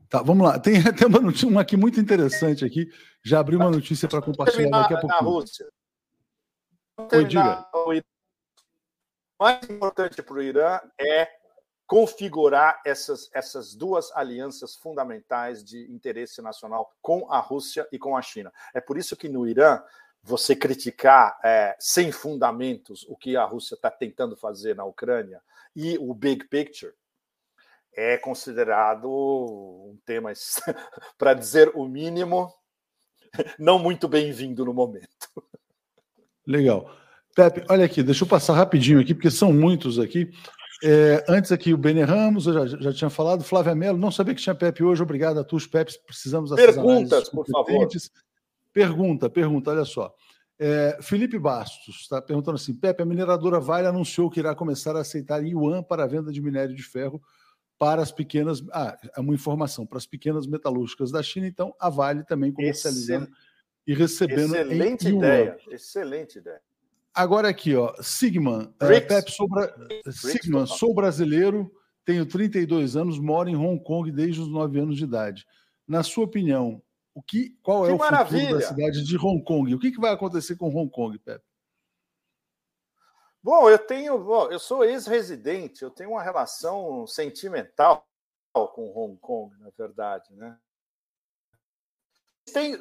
Tá, vamos lá. Tem até uma notícia, uma aqui muito interessante aqui. Já abri uma notícia para compartilhar daqui a pouco. Na Rússia. Oi, diga mais importante para o Irã é configurar essas, essas duas alianças fundamentais de interesse nacional com a Rússia e com a China. É por isso que no Irã você criticar é, sem fundamentos o que a Rússia está tentando fazer na Ucrânia e o big picture é considerado um tema, para dizer o mínimo, não muito bem-vindo no momento. Legal. Pepe, olha aqui, deixa eu passar rapidinho aqui, porque são muitos aqui. É, antes aqui o Bene Ramos, eu já, já tinha falado, Flávia Mello, não sabia que tinha Pepe hoje, obrigado a todos, Pepe, precisamos Perguntas, por favor. Pergunta, pergunta, olha só. É, Felipe Bastos está perguntando assim: Pepe, a mineradora Vale anunciou que irá começar a aceitar yuan para a venda de minério de ferro para as pequenas. Ah, é uma informação para as pequenas metalúrgicas da China, então a Vale também comercializando Excel... e recebendo. Excelente ideia, excelente ideia. Agora aqui, ó, Sigman, é, Pepe, sou, bra... Sigman, sou brasileiro, tenho 32 anos, moro em Hong Kong desde os 9 anos de idade. Na sua opinião, o que, qual que é o maravilha. futuro da cidade de Hong Kong? O que, que vai acontecer com Hong Kong, Pepe? Bom, eu tenho, bom, eu sou ex-residente, eu tenho uma relação sentimental com Hong Kong, na verdade, né? Tem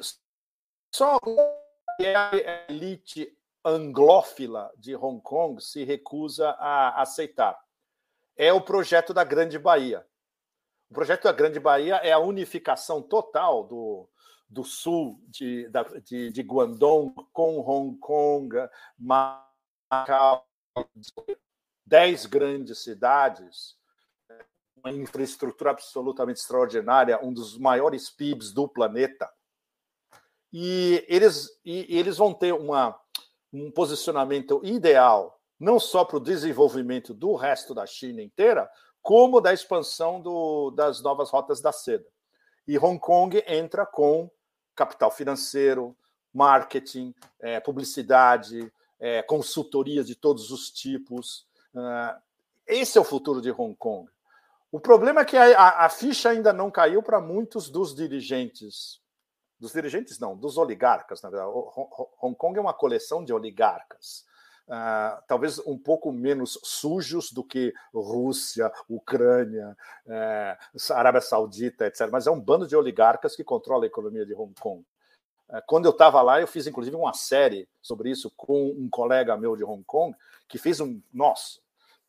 só a elite anglófila de Hong Kong se recusa a aceitar. É o projeto da Grande Bahia. O projeto da Grande Bahia é a unificação total do, do sul de, de, de Guangdong com Hong Kong, Macau, dez grandes cidades, uma infraestrutura absolutamente extraordinária, um dos maiores PIBs do planeta. E eles, e eles vão ter uma, um posicionamento ideal, não só para o desenvolvimento do resto da China inteira, como da expansão do, das novas rotas da seda. E Hong Kong entra com capital financeiro, marketing, é, publicidade, é, consultorias de todos os tipos. Uh, esse é o futuro de Hong Kong. O problema é que a, a ficha ainda não caiu para muitos dos dirigentes. Dos dirigentes, não, dos oligarcas, na verdade. Hong Kong é uma coleção de oligarcas. Uh, talvez um pouco menos sujos do que Rússia, Ucrânia, uh, Arábia Saudita, etc. Mas é um bando de oligarcas que controla a economia de Hong Kong. Uh, quando eu estava lá, eu fiz inclusive uma série sobre isso com um colega meu de Hong Kong, que fez um. Nossa,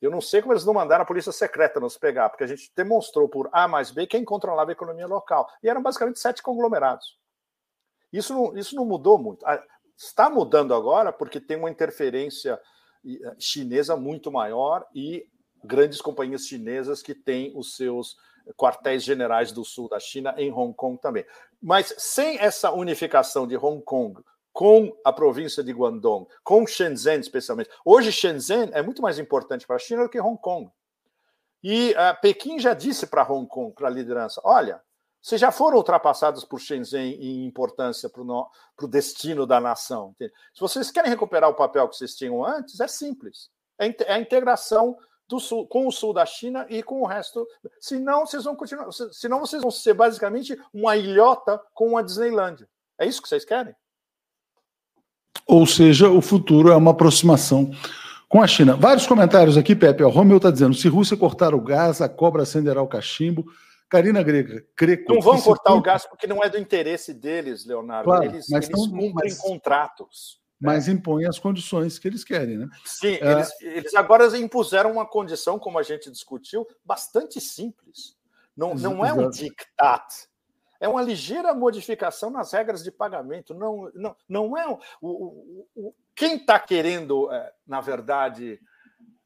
eu não sei como eles não mandaram a polícia secreta nos pegar, porque a gente demonstrou por A mais B quem controlava a economia local. E eram basicamente sete conglomerados. Isso não, isso não mudou muito. Está mudando agora porque tem uma interferência eh, chinesa muito maior e grandes companhias chinesas que têm os seus quartéis generais do sul da China em Hong Kong também. Mas sem essa unificação de Hong Kong com a província de Guangdong, com Shenzhen especialmente. Hoje Shenzhen é muito mais importante para a China do que Hong Kong. E uh, Pequim já disse para Hong Kong, para a liderança, olha, vocês já foram ultrapassados por Shenzhen em importância para o destino da nação. Entende? Se vocês querem recuperar o papel que vocês tinham antes, é simples. É a integração do sul, com o sul da China e com o resto. Senão, vocês vão continuar. Senão, vocês vão ser basicamente uma ilhota com a Disneylândia. É isso que vocês querem? Ou seja, o futuro é uma aproximação com a China. Vários comentários aqui, Pepe. O Romeu está dizendo: se Rússia cortar o gás, a cobra acenderá o cachimbo. Karina Grega, Greco. Não vão cortar o gás porque não é do interesse deles, Leonardo. Claro, eles, mas eles cumprem mas, contratos. Mas né? impõem as condições que eles querem, né? Sim, é... eles, eles, agora impuseram uma condição, como a gente discutiu, bastante simples. Não, não é um diktat. É uma ligeira modificação nas regras de pagamento. Não, não, não é. O, o, o quem está querendo, é, na verdade,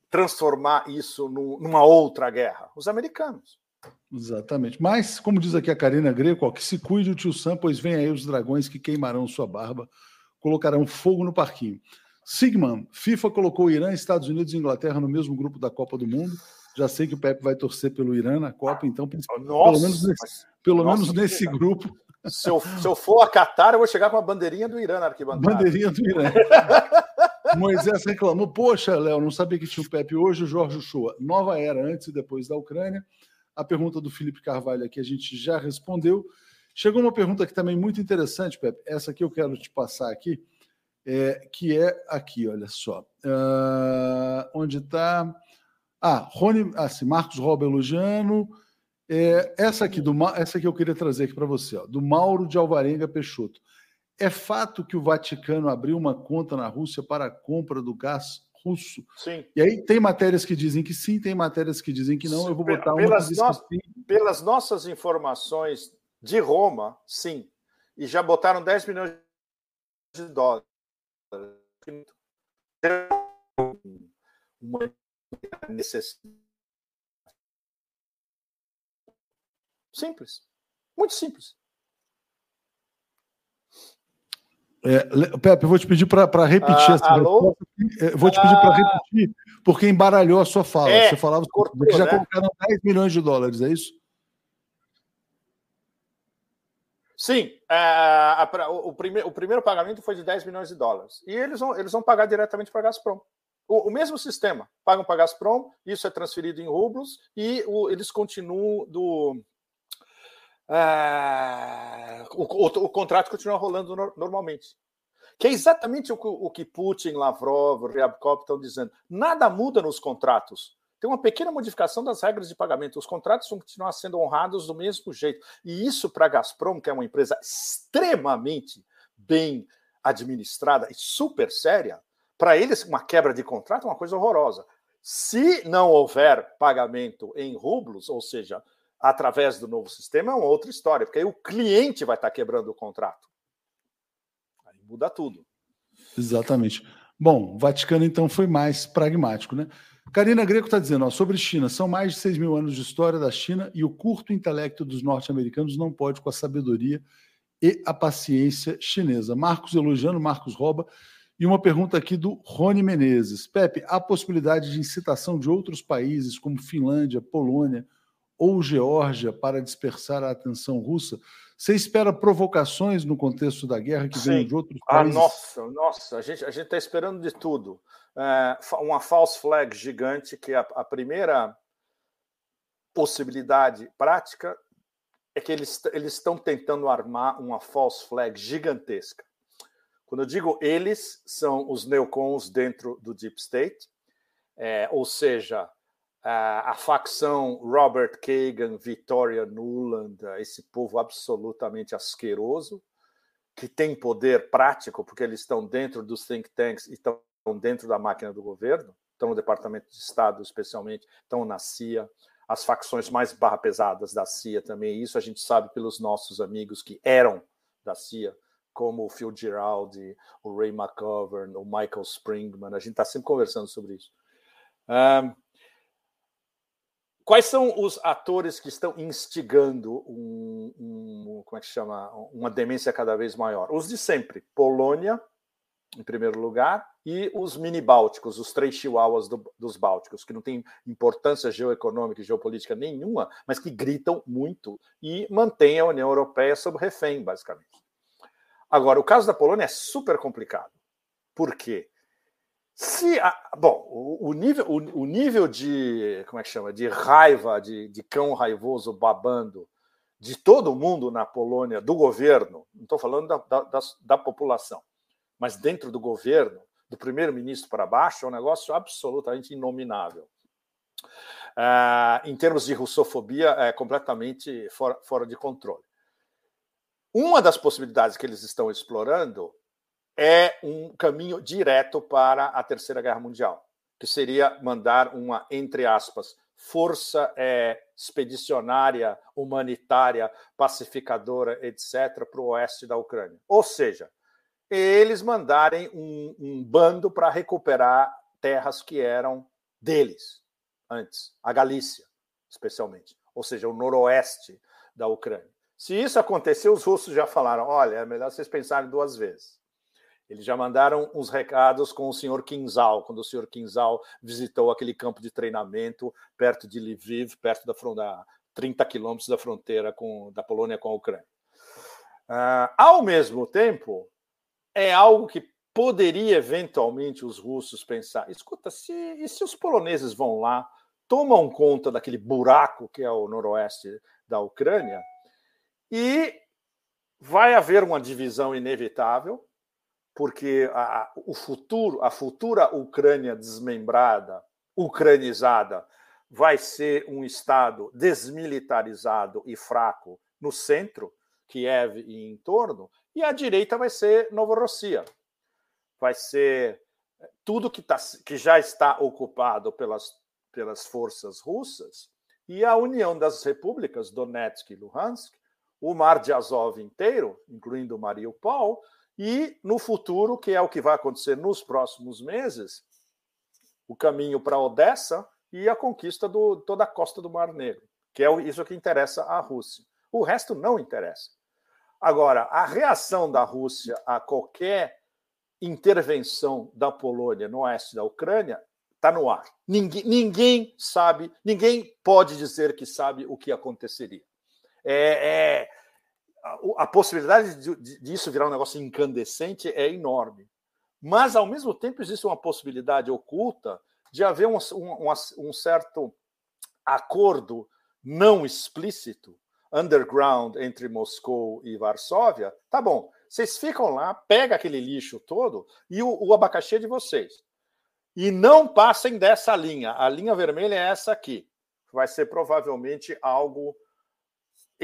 transformar isso numa outra guerra? Os americanos. Exatamente. Mas, como diz aqui a Karina Greco, ó, que se cuide o tio Sam, pois vem aí os dragões que queimarão sua barba, colocarão fogo no parquinho. Sigman, FIFA colocou Irã, Estados Unidos e Inglaterra no mesmo grupo da Copa do Mundo. Já sei que o Pepe vai torcer pelo Irã na Copa, então nossa, pelo menos nesse, pelo nossa, menos nesse grupo. Se eu, se eu for a Qatar, eu vou chegar com a bandeirinha do Irã na arquibancada. Bandeirinha do Irã. Moisés reclamou: Poxa, Léo, não sabia que tinha o Pepe hoje, o Jorge Shoa. Nova era antes e depois da Ucrânia. A pergunta do Felipe Carvalho aqui a gente já respondeu. Chegou uma pergunta aqui também muito interessante, Pepe. Essa aqui eu quero te passar aqui, é, que é aqui, olha só. Uh, onde está? Ah, Rony, assim, Marcos Roba elogiando. É, essa aqui do essa aqui eu queria trazer aqui para você, ó, do Mauro de Alvarenga Peixoto. É fato que o Vaticano abriu uma conta na Rússia para a compra do gás russo? Sim. E aí tem matérias que dizem que sim, tem matérias que dizem que não. Eu vou botar pelas, uma no... pelas nossas informações de Roma, sim. E já botaram 10 milhões de dólares. Uma necessidade. Simples. Muito simples. É, Pepe, eu vou te pedir para repetir ah, essa alô? resposta. vou te pedir ah, para repetir, porque embaralhou a sua fala. É, Você falava cortou, que já né? colocaram 10 milhões de dólares, é isso? Sim, é, a, a, o, prime, o, primeiro pagamento foi de 10 milhões de dólares. E eles vão, eles vão pagar diretamente para a Gazprom. O, o, mesmo sistema, pagam para a Gazprom, isso é transferido em rublos e o, eles continuam do, é, o, o, o, contrato continua rolando no, normalmente. Que é exatamente o, o que Putin, Lavrov, Ryabkov estão dizendo. Nada muda nos contratos. Tem uma pequena modificação das regras de pagamento. Os contratos vão continuar sendo honrados do mesmo jeito. E isso para a Gazprom, que é uma empresa extremamente bem administrada e super séria, para eles uma quebra de contrato é uma coisa horrorosa. Se não houver pagamento em rublos, ou seja, através do novo sistema é uma outra história, porque aí o cliente vai estar quebrando o contrato. Aí muda tudo. Exatamente. Bom, o Vaticano então foi mais pragmático, né? Karina Greco está dizendo, ó, sobre China, são mais de 6 mil anos de história da China e o curto intelecto dos norte-americanos não pode com a sabedoria e a paciência chinesa. Marcos elogiando, Marcos rouba. E uma pergunta aqui do Rony Menezes. Pepe, há possibilidade de incitação de outros países, como Finlândia, Polônia, ou Geórgia para dispersar a atenção russa? Você espera provocações no contexto da guerra que vem de outros ah, países? Ah, nossa, nossa, a gente a está esperando de tudo. É, uma false flag gigante, que é a, a primeira possibilidade prática é que eles, eles estão tentando armar uma false flag gigantesca. Quando eu digo eles, são os neocons dentro do Deep State, é, ou seja, a facção Robert Kagan, Victoria Nuland, esse povo absolutamente asqueroso, que tem poder prático, porque eles estão dentro dos think tanks e estão dentro da máquina do governo, estão no Departamento de Estado, especialmente, estão na CIA, as facções mais barra pesadas da CIA também, isso a gente sabe pelos nossos amigos que eram da CIA, como o Phil Giraldi, o Ray McGovern, o Michael Springman, a gente está sempre conversando sobre isso. Um, Quais são os atores que estão instigando um, um, como é que chama, uma demência cada vez maior? Os de sempre: Polônia, em primeiro lugar, e os mini bálticos, os três chihuahuas do, dos bálticos, que não têm importância geoeconômica e geopolítica nenhuma, mas que gritam muito e mantêm a União Europeia sob refém, basicamente. Agora, o caso da Polônia é super complicado. Por quê? Se a, bom, o, o, nível, o, o, nível de como é que chama de raiva, de, de cão raivoso babando de todo mundo na Polônia, do governo, não estou falando da, da, da, população, mas dentro do governo, do primeiro-ministro para baixo, é um negócio absolutamente inominável. É, em termos de russofobia, é completamente fora, fora de controle. Uma das possibilidades que eles estão explorando é um caminho direto para a Terceira Guerra Mundial, que seria mandar uma, entre aspas, força é, expedicionária, humanitária, pacificadora, etc., para o oeste da Ucrânia. Ou seja, eles mandarem um, um bando para recuperar terras que eram deles antes, a Galícia, especialmente, ou seja, o noroeste da Ucrânia. Se isso acontecer, os russos já falaram: olha, é melhor vocês pensarem duas vezes. Eles já mandaram uns recados com o senhor Kinzal, quando o senhor Kinzal visitou aquele campo de treinamento perto de Lviv, perto da fronteira, 30 quilômetros da fronteira com, da Polônia com a Ucrânia. Uh, ao mesmo tempo, é algo que poderia eventualmente os russos pensar: escuta, se, e se os poloneses vão lá, tomam conta daquele buraco que é o noroeste da Ucrânia, e vai haver uma divisão inevitável porque a, o futuro, a futura Ucrânia desmembrada, ucranizada, vai ser um Estado desmilitarizado e fraco no centro, Kiev e em torno, e a direita vai ser Novorossiya. Vai ser tudo que, tá, que já está ocupado pelas, pelas forças russas e a união das repúblicas, Donetsk e Luhansk, o Mar de Azov inteiro, incluindo Mariupol, e no futuro, que é o que vai acontecer nos próximos meses, o caminho para Odessa e a conquista de toda a costa do Mar Negro, que é isso que interessa à Rússia. O resto não interessa. Agora, a reação da Rússia a qualquer intervenção da Polônia no oeste da Ucrânia está no ar. Ninguém, ninguém, sabe, ninguém pode dizer que sabe o que aconteceria. É, é a, possibilidade de, disso virar um negócio incandescente é enorme. Mas, ao mesmo tempo, existe uma possibilidade oculta de haver um, um, um certo acordo não explícito, underground, entre Moscou e Varsóvia. Tá bom, vocês ficam lá, pega aquele lixo todo e o, o abacaxi é de vocês. E não passem dessa linha. A linha vermelha é essa aqui. Vai ser provavelmente algo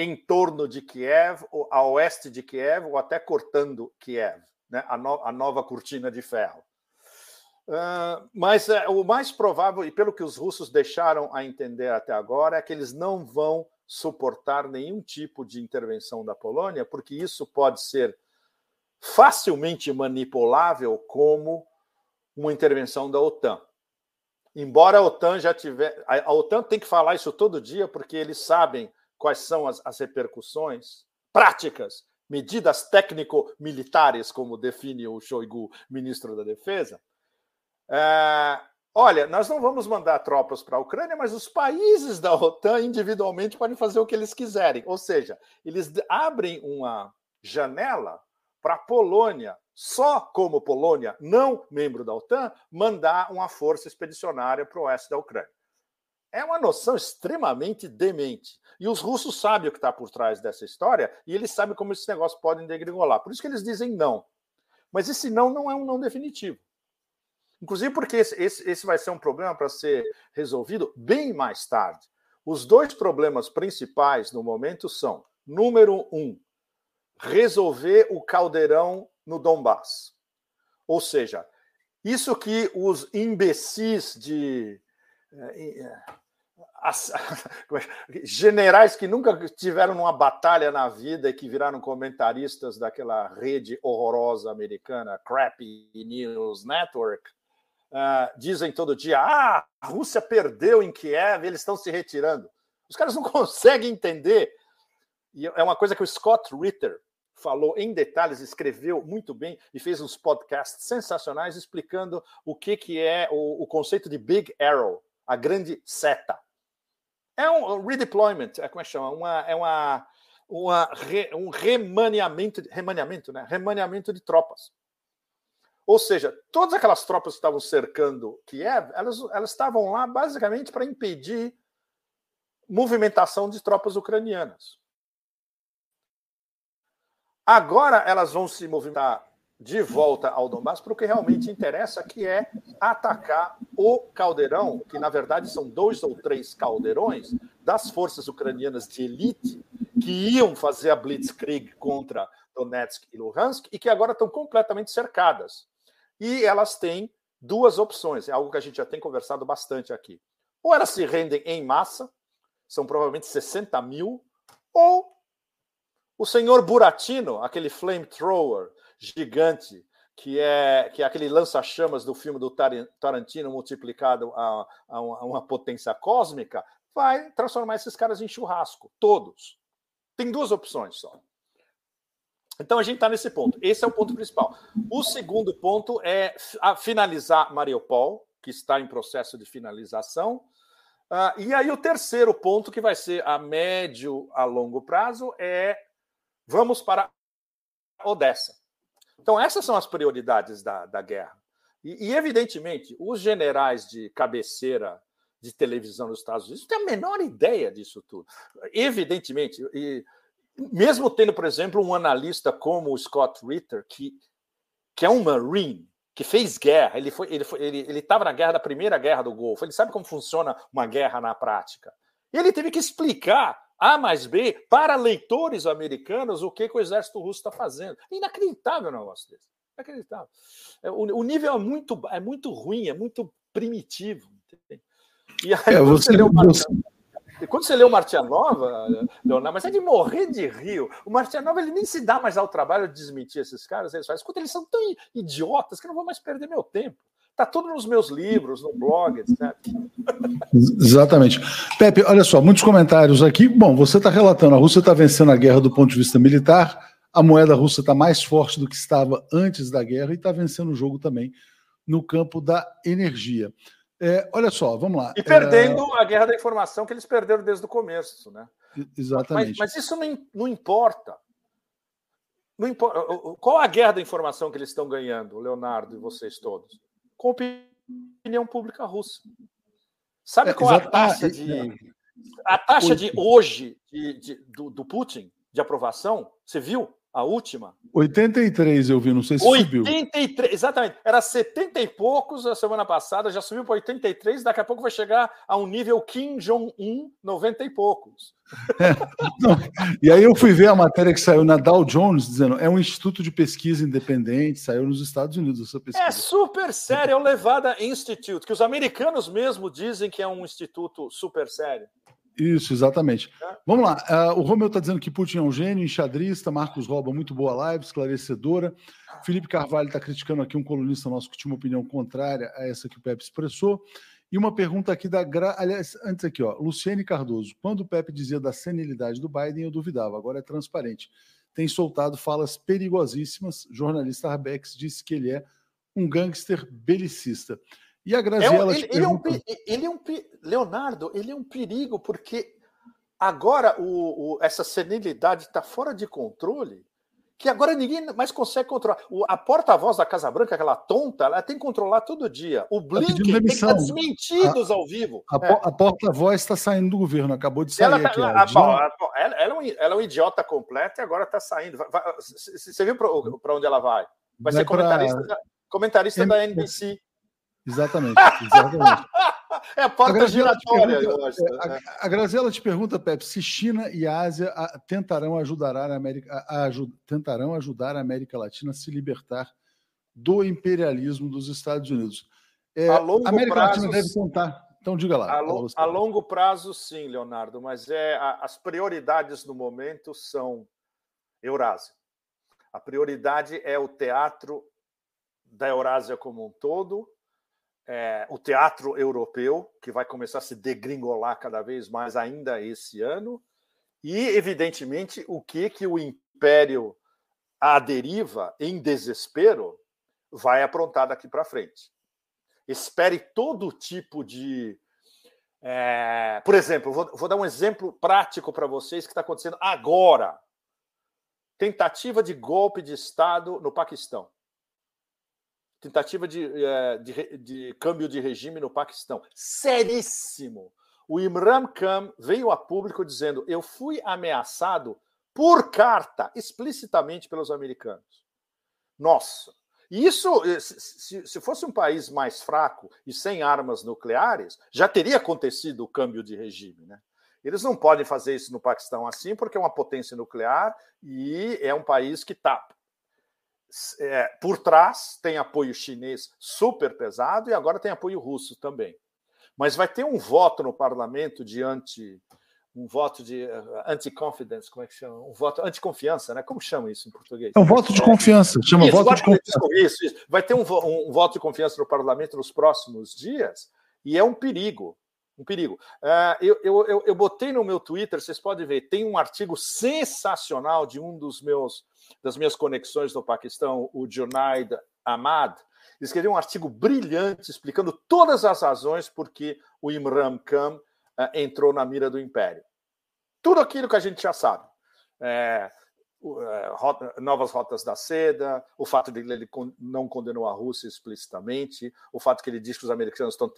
em torno de Kiev, ou a oeste de Kiev, ou até cortando Kiev, né? a, no, a nova cortina de ferro. Uh, mas é, o mais provável, e pelo que os russos deixaram a entender até agora, é que eles não vão suportar nenhum tipo de intervenção da Polônia, porque isso pode ser facilmente manipulável como uma intervenção da OTAN. Embora a OTAN já tiver. A OTAN tem que falar isso todo dia, porque eles sabem quais são as, as repercussões práticas, medidas técnico-militares, como define o Shoigu, ministro da Defesa. É, olha, nós não vamos mandar tropas para a Ucrânia, mas os países da OTAN individualmente podem fazer o que eles quiserem. Ou seja, eles abrem uma janela para a Polônia, só como Polônia, não membro da OTAN, mandar uma força expedicionária para o oeste da Ucrânia. É uma noção extremamente demente. E os russos sabem o que está por trás dessa história e eles sabem como esse negócio pode degringolar. Por isso que eles dizem não. Mas esse não não é um não definitivo. Inclusive porque esse, esse, esse vai ser um problema para ser resolvido bem mais tarde. Os dois problemas principais no momento são: número um, resolver o caldeirão no Donbass. Ou seja, isso que os imbecis de. Eh, eh, as, generais que nunca tiveram uma batalha na vida e que viraram comentaristas daquela rede horrorosa americana, Crappy News Network, uh, dizem todo dia: ah, a Rússia perdeu em Kiev, eles estão se retirando. Os caras não conseguem entender. E é uma coisa que o Scott Ritter, falou em detalhes, escreveu muito bem e fez uns podcasts sensacionais explicando o que, que é o, o conceito de Big Arrow, a grande seta. É um redeployment, é como é que chama? Uma, é uma, uma um remaneamento, remaneamento, né? remaneamento de tropas. Ou seja, todas aquelas tropas que estavam cercando Kiev, elas, elas estavam lá basicamente para impedir movimentação de tropas ucranianas. Agora elas vão se movimentar de volta ao Donbass para o que realmente interessa, que é atacar o caldeirão, que na verdade são dois ou três caldeirões das forças ucranianas de elite que iam fazer a blitzkrieg contra Donetsk e Luhansk e que agora estão completamente cercadas. E elas têm duas opções, é algo que a gente já tem conversado bastante aqui. Ou elas se rendem em massa, são provavelmente 60 mil, ou o senhor Buratino, aquele flamethrower gigante, que é, que é aquele lança-chamas do filme do Tarantino multiplicado a, a, uma, potência cósmica, vai transformar esses caras em churrasco, todos. Tem duas opções só. Então a gente está nesse ponto. Esse é o ponto principal. O segundo ponto é finalizar Mariupol, que está em processo de finalização. Uh, e aí o terceiro ponto, que vai ser a médio a longo prazo, é Vamos para Odessa. Então, essas são as prioridades da, da guerra. E, e, evidentemente, os generais de cabeceira de televisão nos Estados Unidos têm a menor ideia disso tudo. Evidentemente, e mesmo tendo, por exemplo, um analista como o Scott Ritter, que, que é um Marine, que fez guerra, ele foi, ele foi, ele estava na guerra da primeira guerra do Golfo, ele sabe como funciona uma guerra na prática. E ele teve que explicar A mais B para leitores americanos o que, que o exército russo está fazendo. É inacreditável um negócio desse. Inacreditável. É, o, o, nível é muito, é muito ruim, é muito primitivo. E aí, é, você, o e quando você lê o Martianova, Leonardo, mas é de morrer de rio. O Martianova ele nem se dá mais ao trabalho de desmentir esses caras. Eles falam, escuta, eles são tão idiotas que eu não vou mais perder meu tempo. Está tudo nos meus livros, no blog, etc. Exatamente. Pepe, olha só, muitos comentários aqui. Bom, você está relatando, a Rússia está vencendo a guerra do ponto de vista militar, a moeda russa está mais forte do que estava antes da guerra e está vencendo o jogo também no campo da energia. É, olha só, vamos lá. E perdendo é... a guerra da informação que eles perderam desde o começo, né? Exatamente. Mas, mas isso não, não importa. Não importa. Qual a guerra da informação que eles estão ganhando, Leonardo e vocês todos? Com opinião pública russa. Sabe é, qual é a taxa ah, de. É. A taxa de hoje de, de, do, do Putin de aprovação? Você viu? A última? 83 eu vi, não sei se 83, subiu. 83, exatamente. Era 70 e poucos a semana passada, já subiu para 83, daqui a pouco vai chegar a um nível Kim Jong-un, 90 e poucos. É, e aí eu fui ver a matéria que saiu na Dow Jones, dizendo é um instituto de pesquisa independente, saiu nos Estados Unidos essa pesquisa. É super sério, é o Levada Institute, que os americanos mesmo dizem que é um instituto super sério. Isso, exatamente. É. Vamos lá. Uh, o Romeu está dizendo que Putin é um gênio, enxadrista. Marcos Roba, muito boa live, esclarecedora. Felipe Carvalho está criticando aqui um colunista nosso que tinha uma opinião contrária a essa que o Pepe expressou. E uma pergunta aqui da. Gra... Aliás, antes aqui, ó. Luciene Cardoso. Quando o Pepe dizia da senilidade do Biden, eu duvidava. Agora é transparente. Tem soltado falas perigosíssimas. jornalista Arbex disse que ele é um gangster belicista. E a Graziella. É, ele, ele, é um, ele, é um, Leonardo, ele é um perigo, porque agora o, o essa senilidade está fora de controle, que agora ninguém mais consegue controlar. O, a porta-voz da Casa Branca, aquela tonta, ela tem que controlar todo dia. O tá Blink tem que estar desmentidos a, ao vivo. A, é. a porta-voz está saindo do governo, acabou de sair ela tá, aqui. A, a, ela, ela, é um, ela, é um, idiota completo e agora está saindo. você viu para onde ela vai? Vai, vai ser comentarista, pra... comentarista da NBC. Exatamente, exatamente. é a porta a giratória, pergunta, eu acho. A, né? a, Graziela te pergunta, Pepe, se China e Ásia tentarão ajudar a América, a, a, tentarão ajudar a América Latina a se libertar do imperialismo dos Estados Unidos. É, a longo a América prazo, Latina deve contar. Então diga lá. A, lo, a longo prazo, sim, Leonardo, mas é as prioridades no momento são Eurásia. A prioridade é o teatro da Eurásia como um todo, é, o teatro europeu, que vai começar a se degringolar cada vez mais ainda esse ano, e, evidentemente, o que, que o império à deriva, em desespero, vai aprontar daqui para frente. Espere todo tipo de. É... Por exemplo, vou, vou dar um exemplo prático para vocês que está acontecendo agora. Tentativa de golpe de Estado no Paquistão tentativa de, eh, de, de, câmbio de regime no Paquistão. Seríssimo. O Imran Khan veio a público dizendo: Eu fui ameaçado por carta, explicitamente pelos americanos. Nossa. Isso, eh, se, se fosse um país mais fraco e sem armas nucleares, já teria acontecido o câmbio de regime, né? Eles não podem fazer isso no Paquistão assim, porque é uma potência nuclear e é um país que está é, por trás tem apoio chinês super pesado e agora tem apoio russo também. Mas vai ter um voto no parlamento de anti um voto de uh, anti-confidence, como é que chama? Um voto anti-confiança, né? Como chama isso em português? É um voto de confiança, chama isso, voto de confiança. Isso, isso. Vai ter um, um, um, voto de confiança no parlamento nos próximos dias e é um perigo, um perigo. Uh, eu, eu, eu, eu botei no meu Twitter, vocês podem ver, tem um artigo sensacional de um dos meus das minhas conexões no Paquistão, o Junaid Ahmad, escreveu um artigo brilhante explicando todas as razões por que o Imran Khan uh, entrou na mira do Império. Tudo aquilo que a gente já sabe. É, novas rotas da seda, o fato de ele não condenou a Rússia explicitamente, o fato que ele diz que os americanos estão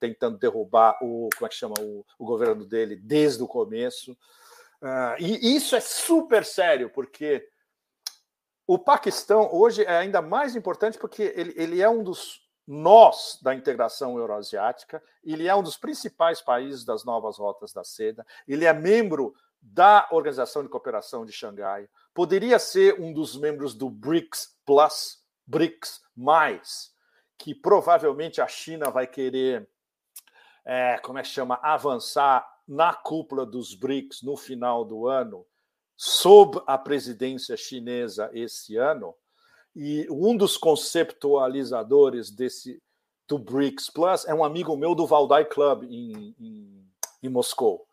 tentando derrubar o como é que chama o, o governo dele desde o começo. Uh, e isso é super sério, porque o Paquistão hoje é ainda mais importante porque ele, ele é um dos nós da integração euroasiática, ele é um dos principais países das novas rotas da seda, ele é membro da Organização de Cooperação de Xangai, poderia ser um dos membros do BRICS Plus, BRICS mais, que provavelmente a China vai querer, é, como é que chama, avançar na cúpula dos BRICS no final do ano, sob a presidência chinesa esse ano. E um dos conceptualizadores desse do BRICS Plus é um amigo meu do Valdai Club em, em, em Moscou.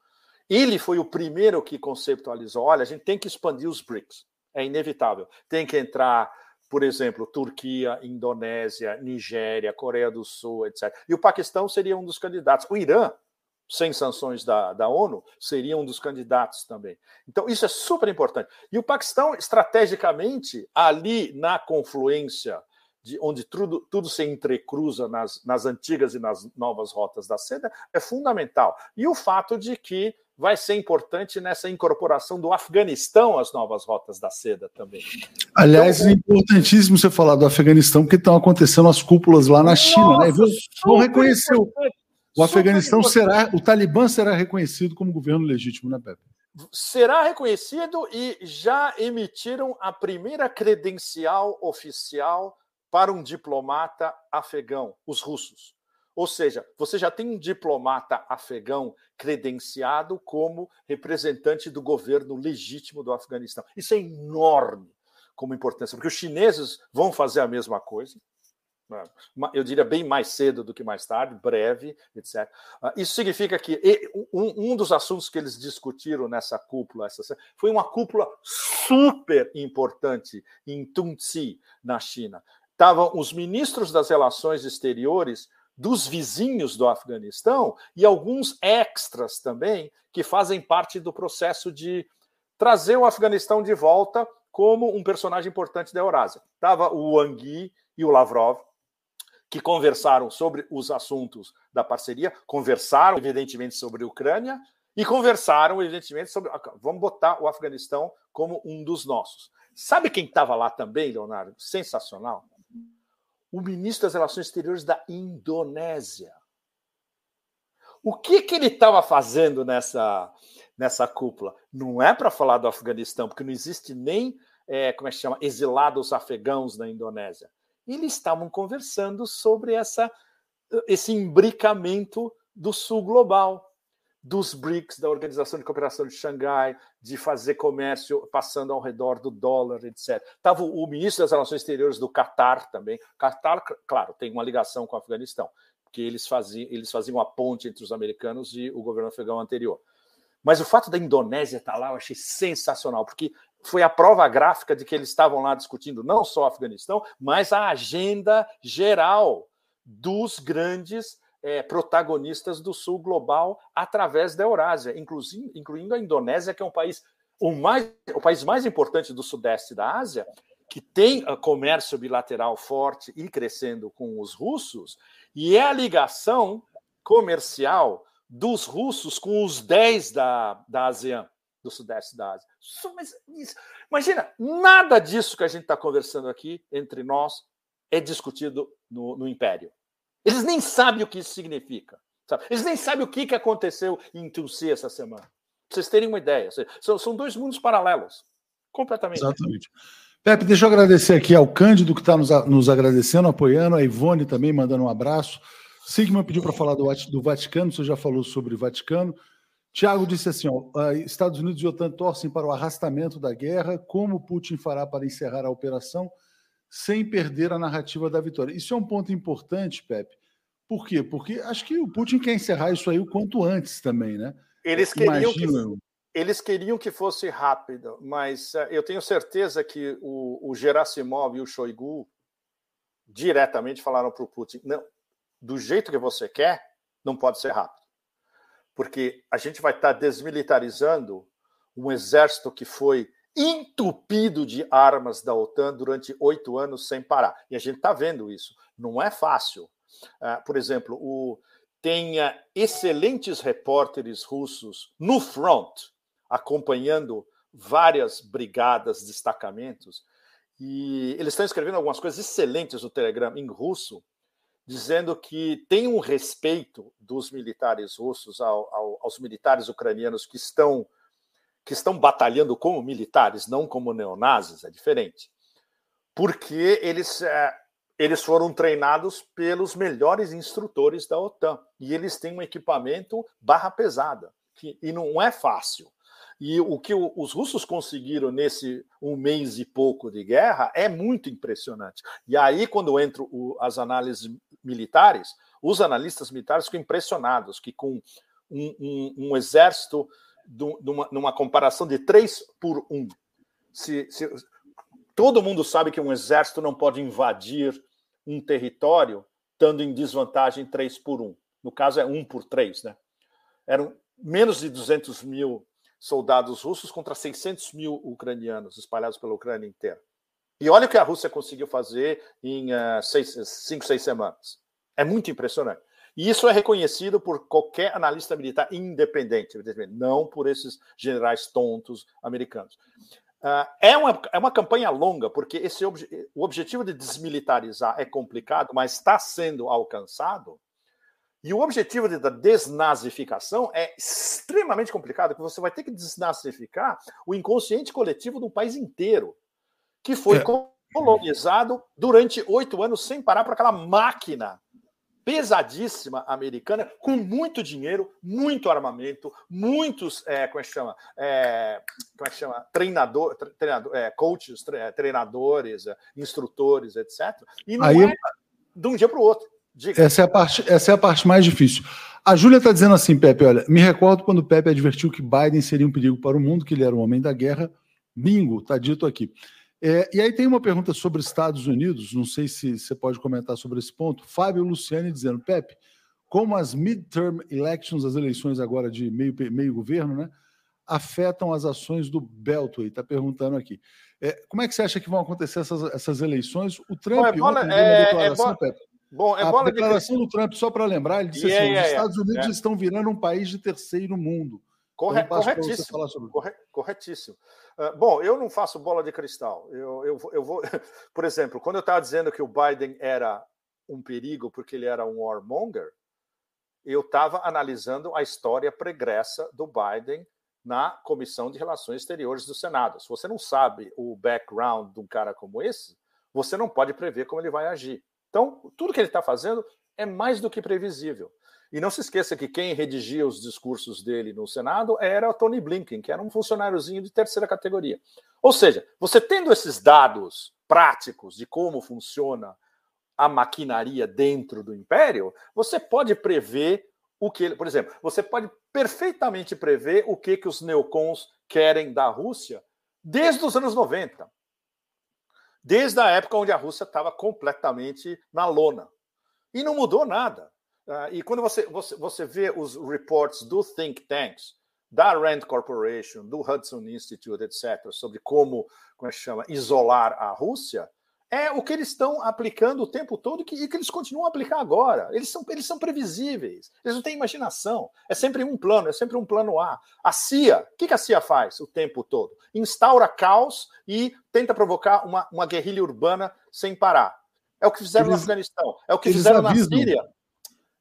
Ele foi o primeiro que conceptualizou: olha, a gente tem que expandir os BRICS, é inevitável. Tem que entrar, por exemplo, Turquia, Indonésia, Nigéria, Coreia do Sul, etc. E o Paquistão seria um dos candidatos. O Irã, sem sanções da, da ONU, seria um dos candidatos também. Então, isso é super importante. E o Paquistão, estrategicamente, ali na confluência de onde tudo, tudo se entrecruza nas, nas antigas e nas novas rotas da seda, é fundamental. E o fato de que vai ser importante nessa incorporação do Afeganistão às novas rotas da seda também. Aliás, então, é importantíssimo você falar do Afeganistão, porque estão acontecendo as cúpulas lá na China, né? Vão reconhecer o, o Afeganistão será, o Talibã será reconhecido como governo legítimo, né, Pepe? Será reconhecido e já emitiram a primeira credencial oficial para um diplomata afegão, os russos. Ou seja, você já tem um diplomata afegão credenciado como representante do governo legítimo do Afeganistão. Isso é enorme como importância, porque os chineses vão fazer a mesma coisa. Né? Eu diria bem mais cedo do que mais tarde, breve, etc. Ah, isso significa que um dos assuntos que eles discutiram nessa cúpula essa, foi uma cúpula super importante em Tunxi, na China. Estavam os ministros das relações exteriores dos vizinhos do Afeganistão e alguns extras também que fazem parte do processo de trazer o Afeganistão de volta como um personagem importante da Eurásia. Estava o Wang Yi e o Lavrov, que conversaram sobre os assuntos da parceria, conversaram, evidentemente, sobre a Ucrânia e conversaram, evidentemente, sobre. Vamos botar o Afeganistão como um dos nossos. Sabe quem estava lá também, Leonardo? Sensacional o ministro das Relações Exteriores da Indonésia. O que, que ele estava fazendo nessa, nessa cúpula? Não é para falar do Afeganistão, porque não existe nem, é, como é que chama, exilados afegãos na Indonésia. Eles estavam conversando sobre essa, esse imbricamento do sul global dos BRICS, da Organização de Cooperação de Xangai, de fazer comércio passando ao redor do dólar, etc. Estava o ministro das Relações Exteriores do Catar também. Catar, claro, tem uma ligação com o Afeganistão, porque eles faziam, eles faziam a ponte entre os americanos e o governo afegão anterior. Mas o fato da Indonésia estar lá eu achei sensacional, porque foi a prova gráfica de que eles estavam lá discutindo não só o Afeganistão, mas a agenda geral dos grandes é, protagonistas do sul global através da Eurásia, incluindo a Indonésia, que é um país o, mais, o país mais importante do sudeste da Ásia, que tem ah, comércio bilateral forte e crescendo com os russos, e é a ligação comercial dos russos com os 10 da, da ASEAN, do sudeste da Ásia. Mas, imagina, nada disso que a gente está conversando aqui entre nós é discutido no, no Império. Eles nem sabem o que isso significa. Sabe? Eles nem sabem o que, que aconteceu em Tulsi essa semana. Pra vocês terem uma ideia. São, são dois mundos paralelos. Completamente. Exatamente. Pepe, deixa eu agradecer aqui ao Cândido, que está nos, nos agradecendo, apoiando, a Ivone também mandando um abraço. Sigma pediu para falar do, do Vaticano, você já falou sobre o Vaticano. Tiago disse assim: ó, Estados Unidos e OTAN torcem para o arrastamento da guerra. Como Putin fará para encerrar a operação? Sem perder a narrativa da vitória. Isso é um ponto importante, Pepe. Por quê? Porque acho que o Putin quer encerrar isso aí o quanto antes também, né? Eles queriam, que, eles queriam que fosse rápido, mas uh, eu tenho certeza que o, o Gerasimov e o Shoigu diretamente falaram para o Putin: não, do jeito que você quer, não pode ser rápido. Porque a gente vai estar tá desmilitarizando um exército que foi entupido de armas da OTAN durante oito anos sem parar. E a gente está vendo isso. Não é fácil. Uh, por exemplo, o, tem excelentes repórteres russos no front, acompanhando várias brigadas, destacamentos, e eles estão escrevendo algumas coisas excelentes no Telegram em russo, dizendo que tem um respeito dos militares russos ao, ao, aos militares ucranianos que estão que estão batalhando como militares, não como neonazis, é diferente. Porque eles, é, eles foram treinados pelos melhores instrutores da OTAN. E eles têm um equipamento barra pesada, que, e não é fácil. E o que os russos conseguiram nesse um mês e pouco de guerra é muito impressionante. E aí, quando entram as análises militares, os analistas militares ficam impressionados que com um, um, um exército numa, numa, comparação de 3 por 1. Se, se, todo mundo sabe que um exército não pode invadir um território estando em desvantagem 3 por 1. No caso, é 1 por 3. Né? Eram menos de 200 mil soldados russos contra 600 mil ucranianos espalhados pela Ucrânia inteira. E olha o que a Rússia conseguiu fazer em uh, cinco, seis semanas. É muito impressionante. E isso é reconhecido por qualquer analista militar independente, não por esses generais tontos americanos. Uh, é, uma, é uma campanha longa, porque esse obje, o objetivo de desmilitarizar é complicado, mas está sendo alcançado. E o objetivo da desnazificação é extremamente complicado, porque você vai ter que desnazificar o inconsciente coletivo de um país inteiro, que foi é. colonizado durante oito anos sem parar por aquela máquina pesadíssima americana, com muito dinheiro, muito armamento, muitos, é, como é que chama? É, como é que chama? Treinador, treinador, é, coaches, treinadores, é, instrutores, etc. E não Aí, é de um dia para o outro. Diga. Essa é, a parte, essa é a parte mais difícil. A Júlia está dizendo assim, Pepe, olha, me recordo quando o Pepe advertiu que Biden seria um perigo para o mundo, que ele era um homem da guerra. Bingo, está dito aqui. É, e aí tem uma pergunta sobre Estados Unidos, não sei se você pode comentar sobre esse ponto. Fábio Luciani dizendo, Pepe, como as midterm elections, as eleições agora de meio, meio governo, né, afetam as ações do Beltway? Está perguntando aqui. É, como é que você acha que vão acontecer essas, essas eleições? O Trump Bom, é bola, ontem é, uma declaração, é Pepe. Bom, é a declaração de... do Trump, só para lembrar, ele disse yeah, assim: yeah, os Estados Unidos estão virando um país de terceiro mundo. Corre, então, corretíssimo. Corre, corretíssimo. Uh, bom, eu não faço bola de cristal. Eu, eu, eu vou, por exemplo, quando eu estava dizendo que o Biden era um perigo porque ele era um warmonger, eu estava analisando a história pregressa do Biden na Comissão de Relações Exteriores do Senado. Se você não sabe o background de um cara como esse, você não pode prever como ele vai agir. Então, tudo que ele está fazendo é mais do que previsível. E não se esqueça que quem redigia os discursos dele no Senado era o Tony Blinken, que era um funcionáriozinho de terceira categoria. Ou seja, você tendo esses dados práticos de como funciona a maquinaria dentro do império, você pode prever o que ele, por exemplo, você pode perfeitamente prever o que, que os neocons querem da Rússia desde os anos 90. Desde a época onde a Rússia estava completamente na lona. E não mudou nada. Uh, e quando você, você, você vê os reports do think tanks, da Rand Corporation, do Hudson Institute, etc., sobre como, como é que chama, isolar a Rússia, é o que eles estão aplicando o tempo todo e que, e que eles continuam a aplicar agora. Eles são, eles são previsíveis, eles não têm imaginação. É sempre um plano, é sempre um plano A. A CIA, o que, que a CIA faz o tempo todo? Instaura caos e tenta provocar uma, uma guerrilha urbana sem parar. É o que fizeram eles, no Afeganistão, é o que fizeram avisam. na Síria.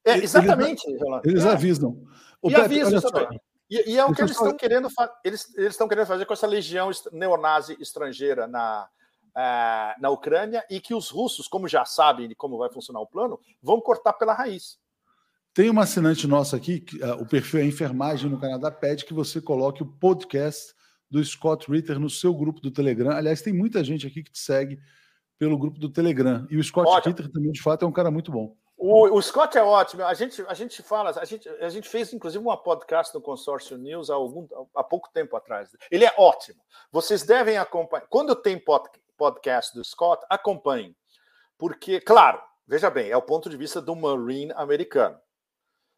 É, exatamente. Eles, eles avisam. O e Pepe, avisam também. E, e, é o que eles estão querendo eles, eles estão querendo fazer com essa legião neonazi estrangeira na, uh, na Ucrânia e que os russos, como já sabem de como vai funcionar o plano, vão cortar pela raiz. Tem uma assinante nossa aqui, que, uh, o perfil é Enfermagem no Canadá, pede que você coloque o podcast do Scott Ritter no seu grupo do Telegram. Aliás, tem muita gente aqui que te segue pelo grupo do Telegram. E o Scott Ótimo. Ritter também, de fato, é um cara muito bom. O, o, Scott é ótimo. A gente, a gente fala, a gente, a gente fez inclusive uma podcast no Consórcio News há, algum, há pouco tempo atrás. Ele é ótimo. Vocês devem acompanhar. Quando tem podcast do Scott, acompanhem. Porque, claro, veja bem, é o ponto de vista do Marine americano.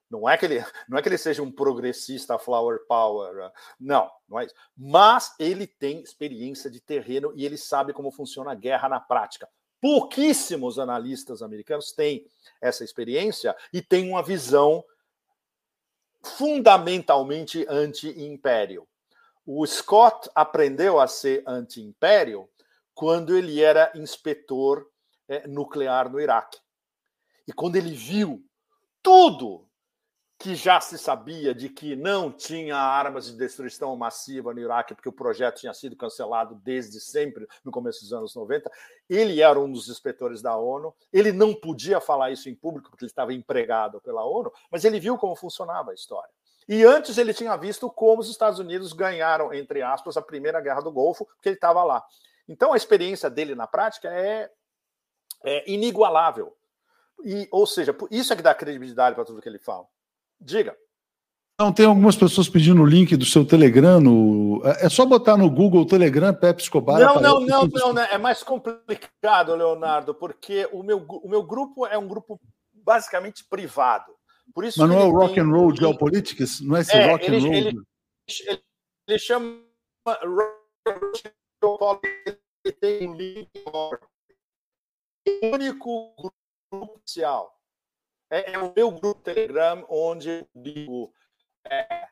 Não é que ele, não é que ele seja um progressista flower power, não, não é isso. Mas ele tem experiência de terreno e ele sabe como funciona a guerra na prática. Pouquíssimos analistas americanos têm essa experiência e têm uma visão fundamentalmente anti-império. O Scott aprendeu a ser anti-império quando ele era inspetor é, nuclear no Iraque. E quando ele viu tudo que já se sabia de que não tinha armas de destruição massiva no Iraque, porque o projeto tinha sido cancelado desde sempre, no começo dos anos 90. Ele era um dos inspetores da ONU. Ele não podia falar isso em público, porque ele estava empregado pela ONU, mas ele viu como funcionava a história. E antes ele tinha visto como os Estados Unidos ganharam, entre aspas, a primeira guerra do Golfo, porque ele estava lá. Então a experiência dele na prática é, é inigualável. E, ou seja, isso é que dá credibilidade para tudo que ele fala. Diga. Não, tem algumas pessoas pedindo o link do seu Telegram. No... É, só botar no Google Telegram Pepe Escobar. Não, não, não, não, né? é mais complicado, Leonardo, porque o meu, o meu grupo é um grupo basicamente privado. Por isso Mas não é o Rock and Roll Geopolitics? Não é esse é, Rock ele, and Roll? Ele, ele, ele chama ele tem um link o único grupo oficial é, é o meu grupo Telegram, onde eu digo. É,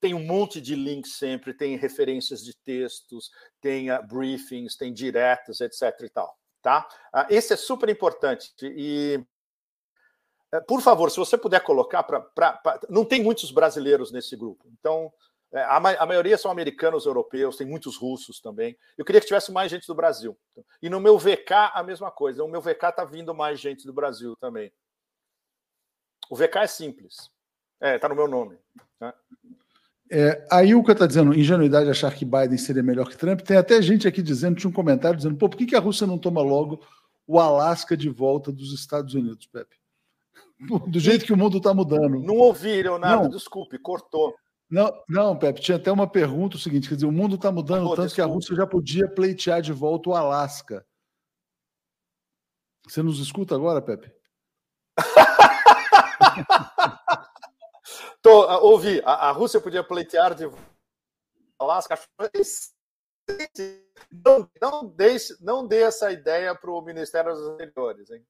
tem um monte de links sempre, tem referências de textos, tem uh, briefings, tem diretas, etc. e tal. Tá? Uh, esse é super importante. E, uh, por favor, se você puder colocar para. Não tem muitos brasileiros nesse grupo. Então, é, a, a, maioria são americanos, europeus, tem muitos russos também. Eu queria que tivesse mais gente do Brasil. E no meu VK, a mesma coisa. No meu VK está vindo mais gente do Brasil também. O VK é simples. É, tá no meu nome. Né? É, a Ilka está dizendo ingenuidade achar que Biden seria melhor que Trump. Tem até gente aqui dizendo, tinha um comentário dizendo, pô, por que, que a Rússia não toma logo o Alasca de volta dos Estados Unidos, Pepe? Do jeito que o mundo está mudando. Não ouvi, Leonardo, não. desculpe, cortou. Não, não, Pepe, tinha até uma pergunta o seguinte: quer dizer, o mundo está mudando tanto desculpe. que a Rússia já podia pleitear de volta o Alasca. Você nos escuta agora, Pepe? Tô, uh, ouvi, a, a, Rússia podia pleitear de Alasca. Não, não, deixe, não dê essa ideia para o Ministério dos Exteriores. Hein?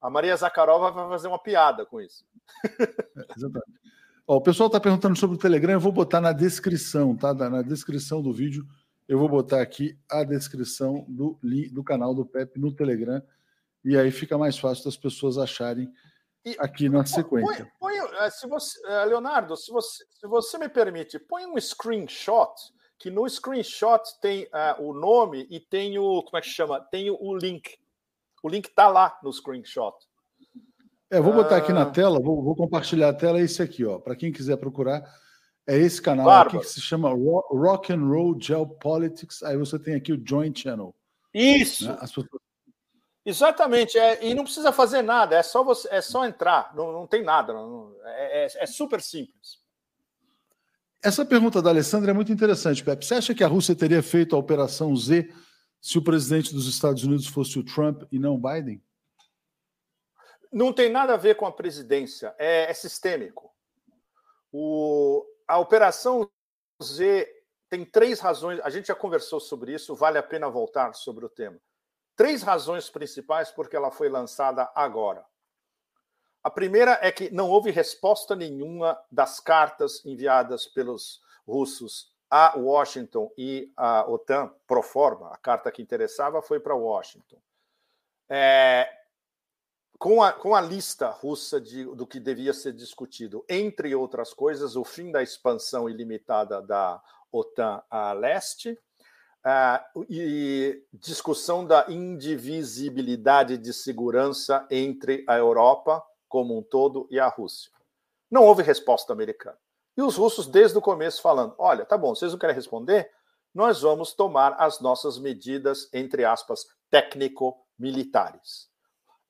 A Maria Zakharova vai fazer uma piada com isso. Exatamente. Ó, o pessoal está perguntando sobre o Telegram, eu vou botar na descrição, tá? Na descrição do vídeo, eu vou botar aqui a descrição do, do canal do Pepe no Telegram, e aí fica mais fácil das pessoas acharem e, aqui na sequência. Põe, põe, eh, se você, eh, Leonardo, se você, se você me permite, põe um screenshot, que no screenshot tem uh, o nome e tem o. Como é que chama? Tem o, link. O link está lá no screenshot. É, vou botar aqui na ah. tela, vou, vou, compartilhar a tela, é esse aqui, ó. Para quem quiser procurar, é esse canal Bárbaro. aqui que se chama Rock and Roll Geopolitics. Aí você tem aqui o Joint Channel. Isso! Né? As pessoas Exatamente, é, e não precisa fazer nada, é só você, é só entrar, não, não tem nada, não, é, é, é, super simples. Essa pergunta da Alessandra é muito interessante, Pepe. Você acha que a Rússia teria feito a Operação Z se o presidente dos Estados Unidos fosse o Trump e não o Biden? Não tem nada a ver com a presidência, é, é sistêmico. O, a Operação Z tem três razões, a gente já conversou sobre isso, vale a pena voltar sobre o tema. Três razões principais porque ela foi lançada agora. A primeira é que não houve resposta nenhuma das cartas enviadas pelos russos a Washington e a OTAN pro forma. A carta que interessava foi para Washington. É, com, a, com a lista russa de, do que devia ser discutido, entre outras coisas, o fim da expansão ilimitada da OTAN a leste, Uh, e discussão da indivisibilidade de segurança entre a Europa como um todo e a Rússia. Não houve resposta americana. E os russos, desde o começo, falando: olha, tá bom, vocês não querem responder? Nós vamos tomar as nossas medidas, entre aspas, técnico-militares.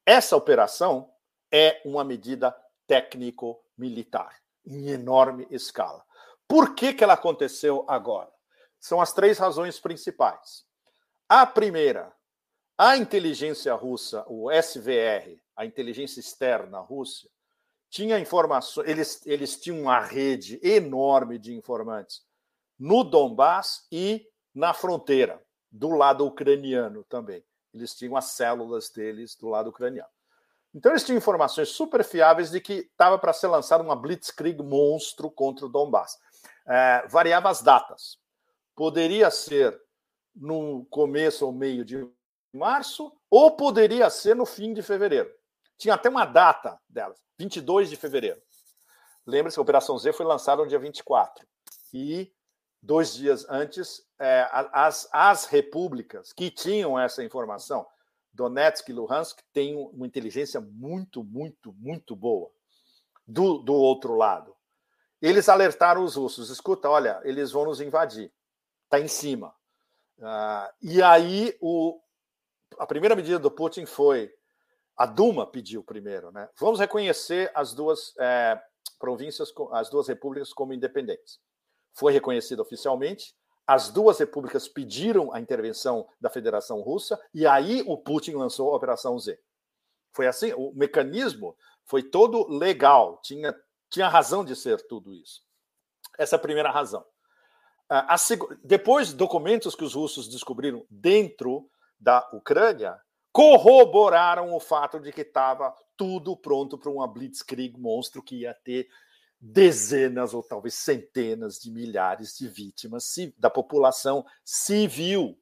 Essa operação é uma medida técnico-militar, em enorme escala. Por que, que ela aconteceu agora? São as três razões principais. A primeira, a inteligência russa, o SVR, a inteligência externa russa, tinha informações, eles, eles tinham uma rede enorme de informantes no Donbass e na fronteira, do lado ucraniano também. Eles tinham as células deles do lado ucraniano. Então eles tinham informações super fiáveis de que estava para ser lançada uma blitzkrieg monstro contra o Donbass. É, variava as datas poderia ser no começo ou meio de março, ou poderia ser no fim de fevereiro. Tinha até uma data delas, 22 de fevereiro. Lembre-se que a Operação Z foi lançada no dia 24. E dois dias antes, é, as, as repúblicas que tinham essa informação, Donetsk e Luhansk, têm uma inteligência muito, muito, muito boa do, do outro lado. Eles alertaram os russos: escuta, olha, eles vão nos invadir, está em cima. Uh, e aí o, a primeira medida do Putin foi a Duma pediu primeiro, né? Vamos reconhecer as duas é, províncias, as duas repúblicas como independentes. Foi reconhecido oficialmente. As duas repúblicas pediram a intervenção da Federação Russa e aí o Putin lançou a Operação Z. Foi assim, o mecanismo foi todo legal, tinha, tinha razão de ser tudo isso. Essa é a primeira razão. A, depois, documentos que os russos descobriram dentro da Ucrânia corroboraram o fato de que estava tudo pronto para uma blitzkrieg monstro que ia ter dezenas ou talvez centenas de milhares de vítimas da população civil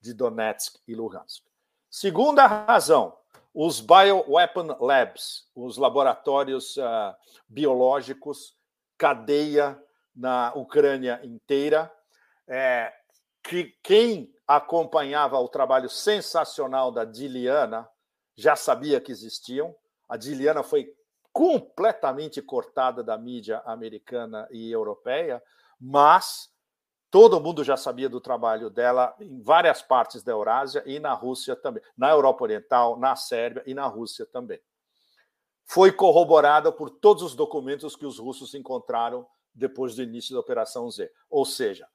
de Donetsk e Luhansk. Segunda razão, os bioweapon labs, os laboratórios uh, biológicos, cadeia na Ucrânia inteira, é, que quem acompanhava o trabalho sensacional da Diliana, já sabia que existiam. A Diliana foi completamente cortada da mídia americana e europeia, mas todo mundo já sabia do trabalho dela em várias partes da Eurásia e na Rússia também, na Europa Oriental, na Sérvia e na Rússia também. Foi corroborada por todos os documentos que os russos encontraram depois do início da Operação Z. Ou seja,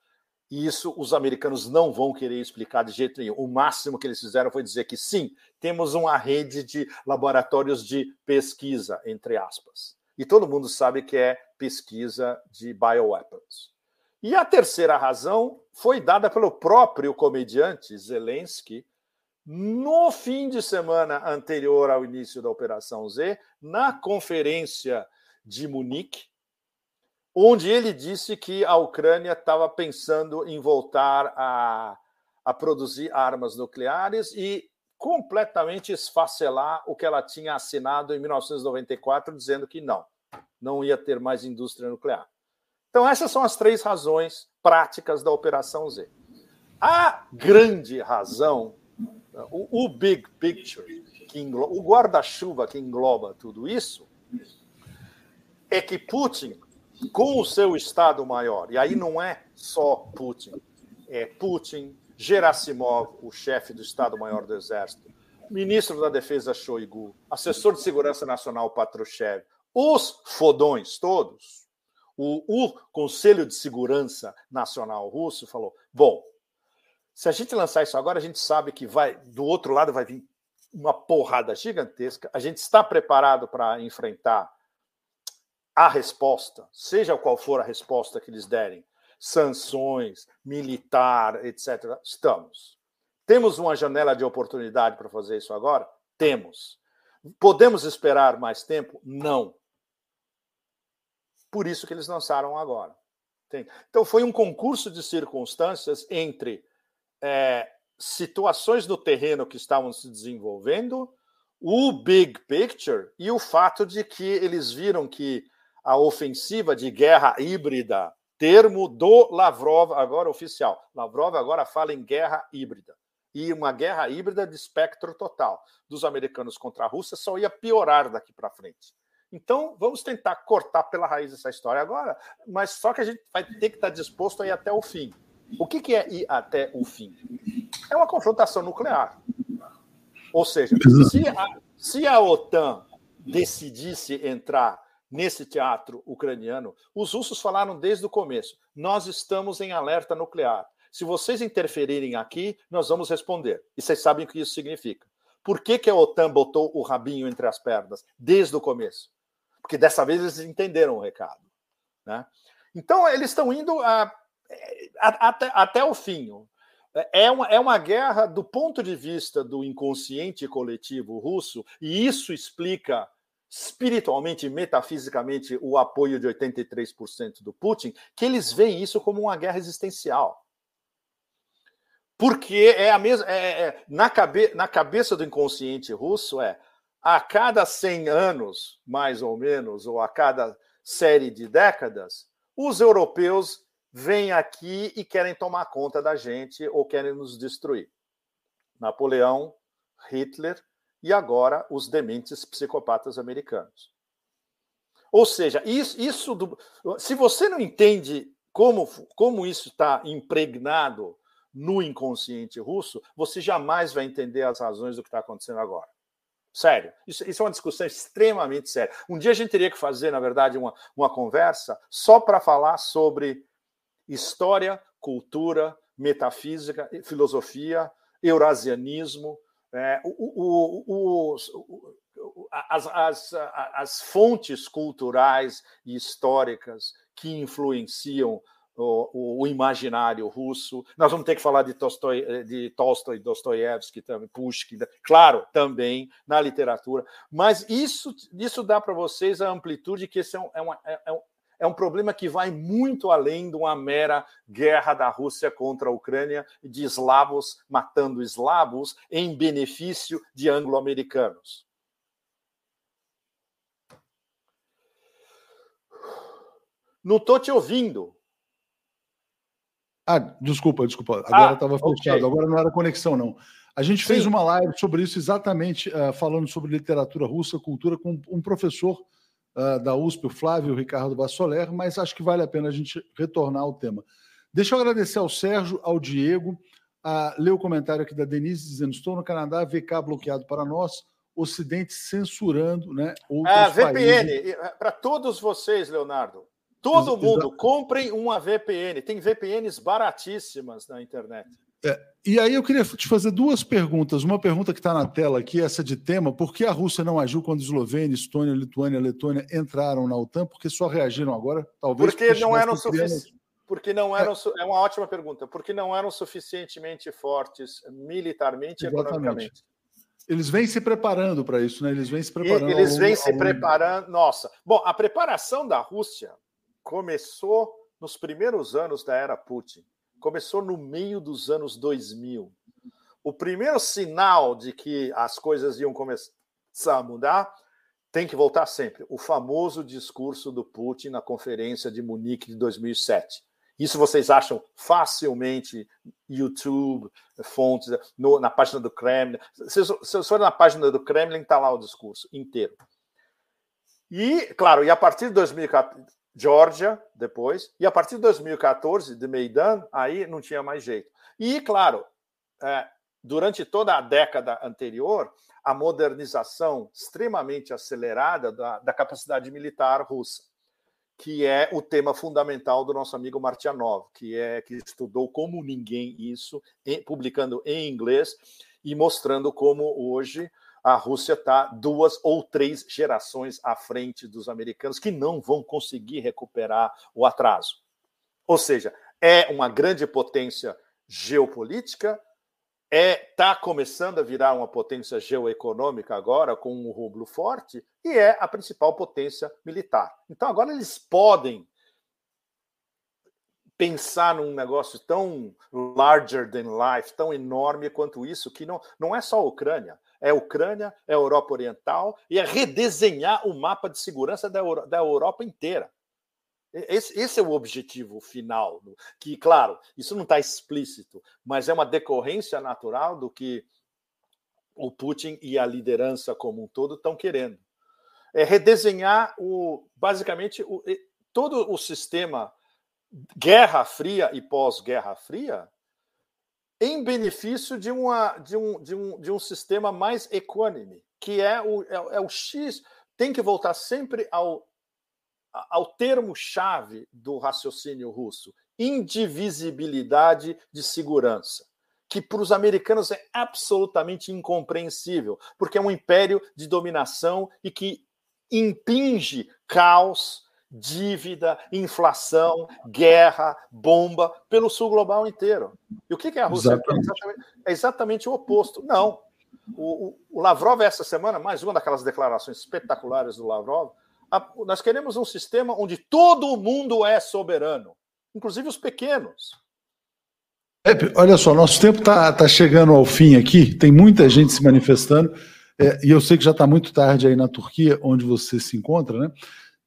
isso os americanos não vão querer explicar de jeito nenhum. O máximo que eles fizeram foi dizer que sim, temos uma rede de laboratórios de pesquisa, entre aspas. E todo mundo sabe que é pesquisa de bioweapons. E a terceira razão foi dada pelo próprio comediante Zelensky no fim de semana anterior ao início da Operação Z, na conferência de Munique, onde ele disse que a Ucrânia estava pensando em voltar a, a produzir armas nucleares e completamente esfacelar o que ela tinha assinado em 1994, dizendo que não, não ia ter mais indústria nuclear. Então, essas são as três razões práticas da Operação Z. A grande razão, o, o big picture, que engloba, o guarda-chuva que engloba tudo isso, é que Putin com o seu Estado-Maior, e aí não é só Putin, é Putin, Gerasimov, o chefe do Estado-Maior do Exército, ministro da Defesa Shoigu, assessor de Segurança Nacional Patrushev, os fodões todos, o, o Conselho de Segurança Nacional Russo falou: bom, se a gente lançar isso agora, a gente sabe que vai do outro lado vai vir uma porrada gigantesca. A gente está preparado para enfrentar a resposta, seja qual for a resposta que eles derem, sanções, militar, etc., estamos. Temos uma janela de oportunidade para fazer isso agora? Temos. Podemos esperar mais tempo? Não. Por isso que eles lançaram agora. Então, foi um concurso de circunstâncias entre é, situações do terreno que estavam se desenvolvendo, o big picture e o fato de que eles viram que a ofensiva de guerra híbrida, termo do Lavrov, agora oficial. Lavrov agora fala em guerra híbrida. E uma guerra híbrida de espectro total dos americanos contra a Rússia só ia piorar daqui para frente. Então, vamos tentar cortar pela raiz essa história agora, mas só que a gente vai ter que estar disposto a ir até o fim. O que, que é ir até o fim? É uma confrontação nuclear. Ou seja, se a, se a OTAN decidisse entrar nesse teatro ucraniano, os russos falaram desde o começo: nós estamos em alerta nuclear. Se vocês interferirem aqui, nós vamos responder. E vocês sabem o que isso significa. Por que, que a OTAN botou o rabinho entre as pernas desde o começo? Porque dessa vez eles entenderam o recado. Né? Então, eles estão indo a, a, até, até o fim. É uma, é uma guerra do ponto de vista do inconsciente coletivo russo, e isso explica espiritualmente e metafisicamente o apoio de 83% do Putin, que eles veem isso como uma guerra existencial. Porque é a mesma. É, é, na, cabe, na cabeça do inconsciente russo é a cada 100 anos, mais ou menos, ou a cada série de décadas, os europeus vêm aqui e querem tomar conta da gente ou querem nos destruir. Napoleão, Hitler e agora os dementes psicopatas americanos. Ou seja, isso, isso do, se você não entende como, como isso está impregnado no inconsciente russo, você jamais vai entender as razões do que está acontecendo agora. Sério, isso, isso, é uma discussão extremamente séria. Um dia a gente teria que fazer, na verdade, uma, uma conversa só para falar sobre história, cultura, metafísica, filosofia, eurasianismo, é, o, o, o, as, as, as fontes culturais e históricas que influenciam o, o, imaginário russo. Nós vamos ter que falar de Tolstói, de Tolstói, Dostoiévski, também, Pushkin, claro, também na literatura. Mas isso, isso dá para vocês a amplitude que esse é um, é, é, é, um, é um problema que vai muito além de uma mera guerra da Rússia contra a Ucrânia, de eslavos matando eslavos em benefício de anglo-americanos. Não estou te ouvindo. Ah, desculpa, desculpa. Agora estava ah, fechado. Okay. Agora não era conexão, não. A gente Sim. fez uma live sobre isso, exatamente uh, falando sobre literatura russa, cultura, com um professor uh, da USP, o Flávio Ricardo Vassoler, mas acho que vale a pena a gente retornar ao tema. Deixa eu agradecer ao Sérgio, ao Diego, a ler o comentário aqui da Denise dizendo: estou no Canadá, VK bloqueado para nós, Ocidente censurando, né? Ah, VPN, para todos vocês, Leonardo. Todo mundo, comprem uma VPN. Tem VPNs baratíssimas na internet. É, e aí eu queria te fazer duas perguntas. Uma pergunta que está na tela aqui, essa de tema: por que a Rússia não agiu quando Eslovênia, Estônia, Lituânia, Letônia entraram na OTAN? Porque só reagiram agora? Talvez porque, porque não eram suficientes. Porque não eram. É. é uma ótima pergunta. Porque não eram suficientemente fortes militarmente e economicamente. Eles vêm se preparando para isso, né? Eles vêm se preparando. eles vêm se preparando. Nossa. Bom, a preparação da Rússia começou nos primeiros anos da era Putin, começou no meio dos anos 2000. O primeiro sinal de que as coisas iam começar a mudar tem que voltar sempre. O famoso discurso do Putin na conferência de Munique de 2007. Isso vocês acham facilmente YouTube, fontes, no, na página do Kremlin. Se vocês forem na página do Kremlin, está lá o discurso inteiro. E, claro, e a partir de 2014, Georgia depois, e a partir de 2014, de Maidan, aí não tinha mais jeito. E, claro, é, durante toda a década anterior, a modernização extremamente acelerada da, da, capacidade militar russa, que é o tema fundamental do nosso amigo Martianov, que é que estudou como ninguém isso, publicando em inglês e mostrando como hoje a Rússia está duas ou três gerações à frente dos americanos que não vão conseguir recuperar o atraso. Ou seja, é uma grande potência geopolítica, é está começando a virar uma potência geoeconômica agora com um rublo forte e é a principal potência militar. Então agora eles podem pensar num negócio tão larger than life, tão enorme quanto isso, que não, não é só a Ucrânia é a Ucrânia, é a Europa Oriental, e é redesenhar o mapa de segurança da, Euro, da Europa inteira. Esse, esse, é o objetivo final, que, claro, isso não está explícito, mas é uma decorrência natural do que o Putin e a liderança como um todo estão querendo. É redesenhar o, basicamente o, todo o sistema Guerra Fria e pós-Guerra Fria em benefício de, uma, de, um, de, um, de um sistema mais equânime, que é o, é, é o X, tem que voltar sempre ao, ao termo-chave do raciocínio russo: indivisibilidade de segurança. Que para os americanos é absolutamente incompreensível, porque é um império de dominação e que impinge caos, dívida, inflação, guerra, bomba pelo sul global inteiro. E o que é a Rússia? Exatamente. É exatamente o oposto. Não. O, o, Lavrov, essa semana, mais uma daquelas declarações espetaculares do Lavrov, a, nós queremos um sistema onde todo mundo é soberano, inclusive os pequenos. Pepe, olha só, nosso tempo está tá chegando ao fim aqui, tem muita gente se manifestando, é, e eu sei que já está muito tarde aí na Turquia, onde você se encontra, né?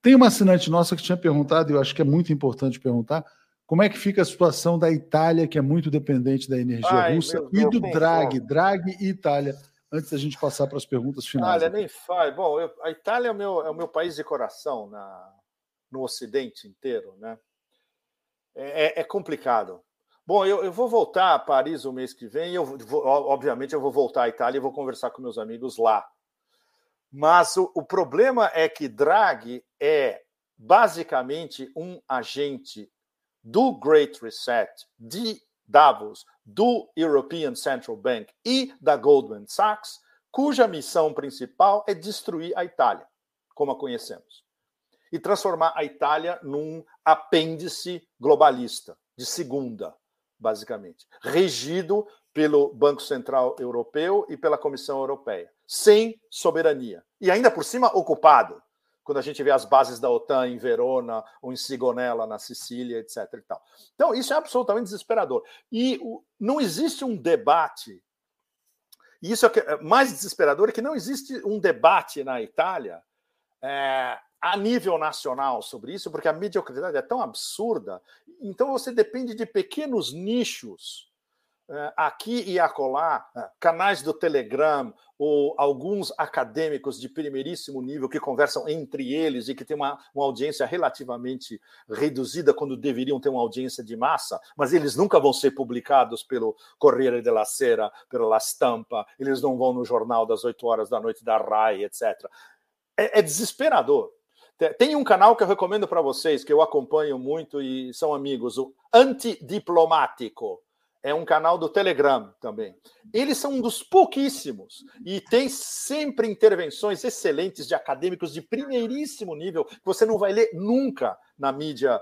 Tem uma assinante nossa que tinha perguntado, e eu acho que é muito importante perguntar, como é que fica a situação da Itália, que é muito dependente da energia Ai, russa, e do Draghi, Draghi e Itália, antes da gente passar para as perguntas finais. Olha, nem faz. Bom, eu, a Itália é o, meu, é o meu país de coração na, no Ocidente inteiro, né? É, é, é complicado. Bom, eu, eu, vou voltar a Paris o mês que vem. Eu vou, obviamente, eu vou voltar à Itália e vou conversar com meus amigos lá. Mas o, o problema é que Draghi é basicamente um agente do Great Reset, de Davos, do European Central Bank e da Goldman Sachs, cuja missão principal é destruir a Itália, como a conhecemos, e transformar a Itália num apêndice globalista de segunda, basicamente, regido pelo Banco Central Europeu e pela Comissão Europeia, sem soberania e ainda por cima ocupado quando a gente vê as bases da OTAN em Verona ou em Sigonella, na Sicília, etc. E tal. Então, isso é absolutamente desesperador. E o, não existe um debate. E isso é, é mais desesperador é que não existe um debate na Itália é, a nível nacional sobre isso, porque a mediocridade é tão absurda. Então, você depende de pequenos nichos aqui e acolá, é, canais do Telegram ou alguns acadêmicos de primeiríssimo nível que conversam entre eles e que têm uma, uma audiência relativamente reduzida quando deveriam ter uma audiência de massa, mas eles nunca vão ser publicados pelo Corriere della Sera, pela La Stampa, eles não vão no jornal das 8 horas da noite da RAI, etc. É, é desesperador. Tem um canal que eu recomendo para vocês, que eu acompanho muito e são amigos, o Antidiplomático é um canal do Telegram também. Eles são um dos pouquíssimos e tem sempre intervenções excelentes de acadêmicos de primeiríssimo nível que você não vai ler nunca na mídia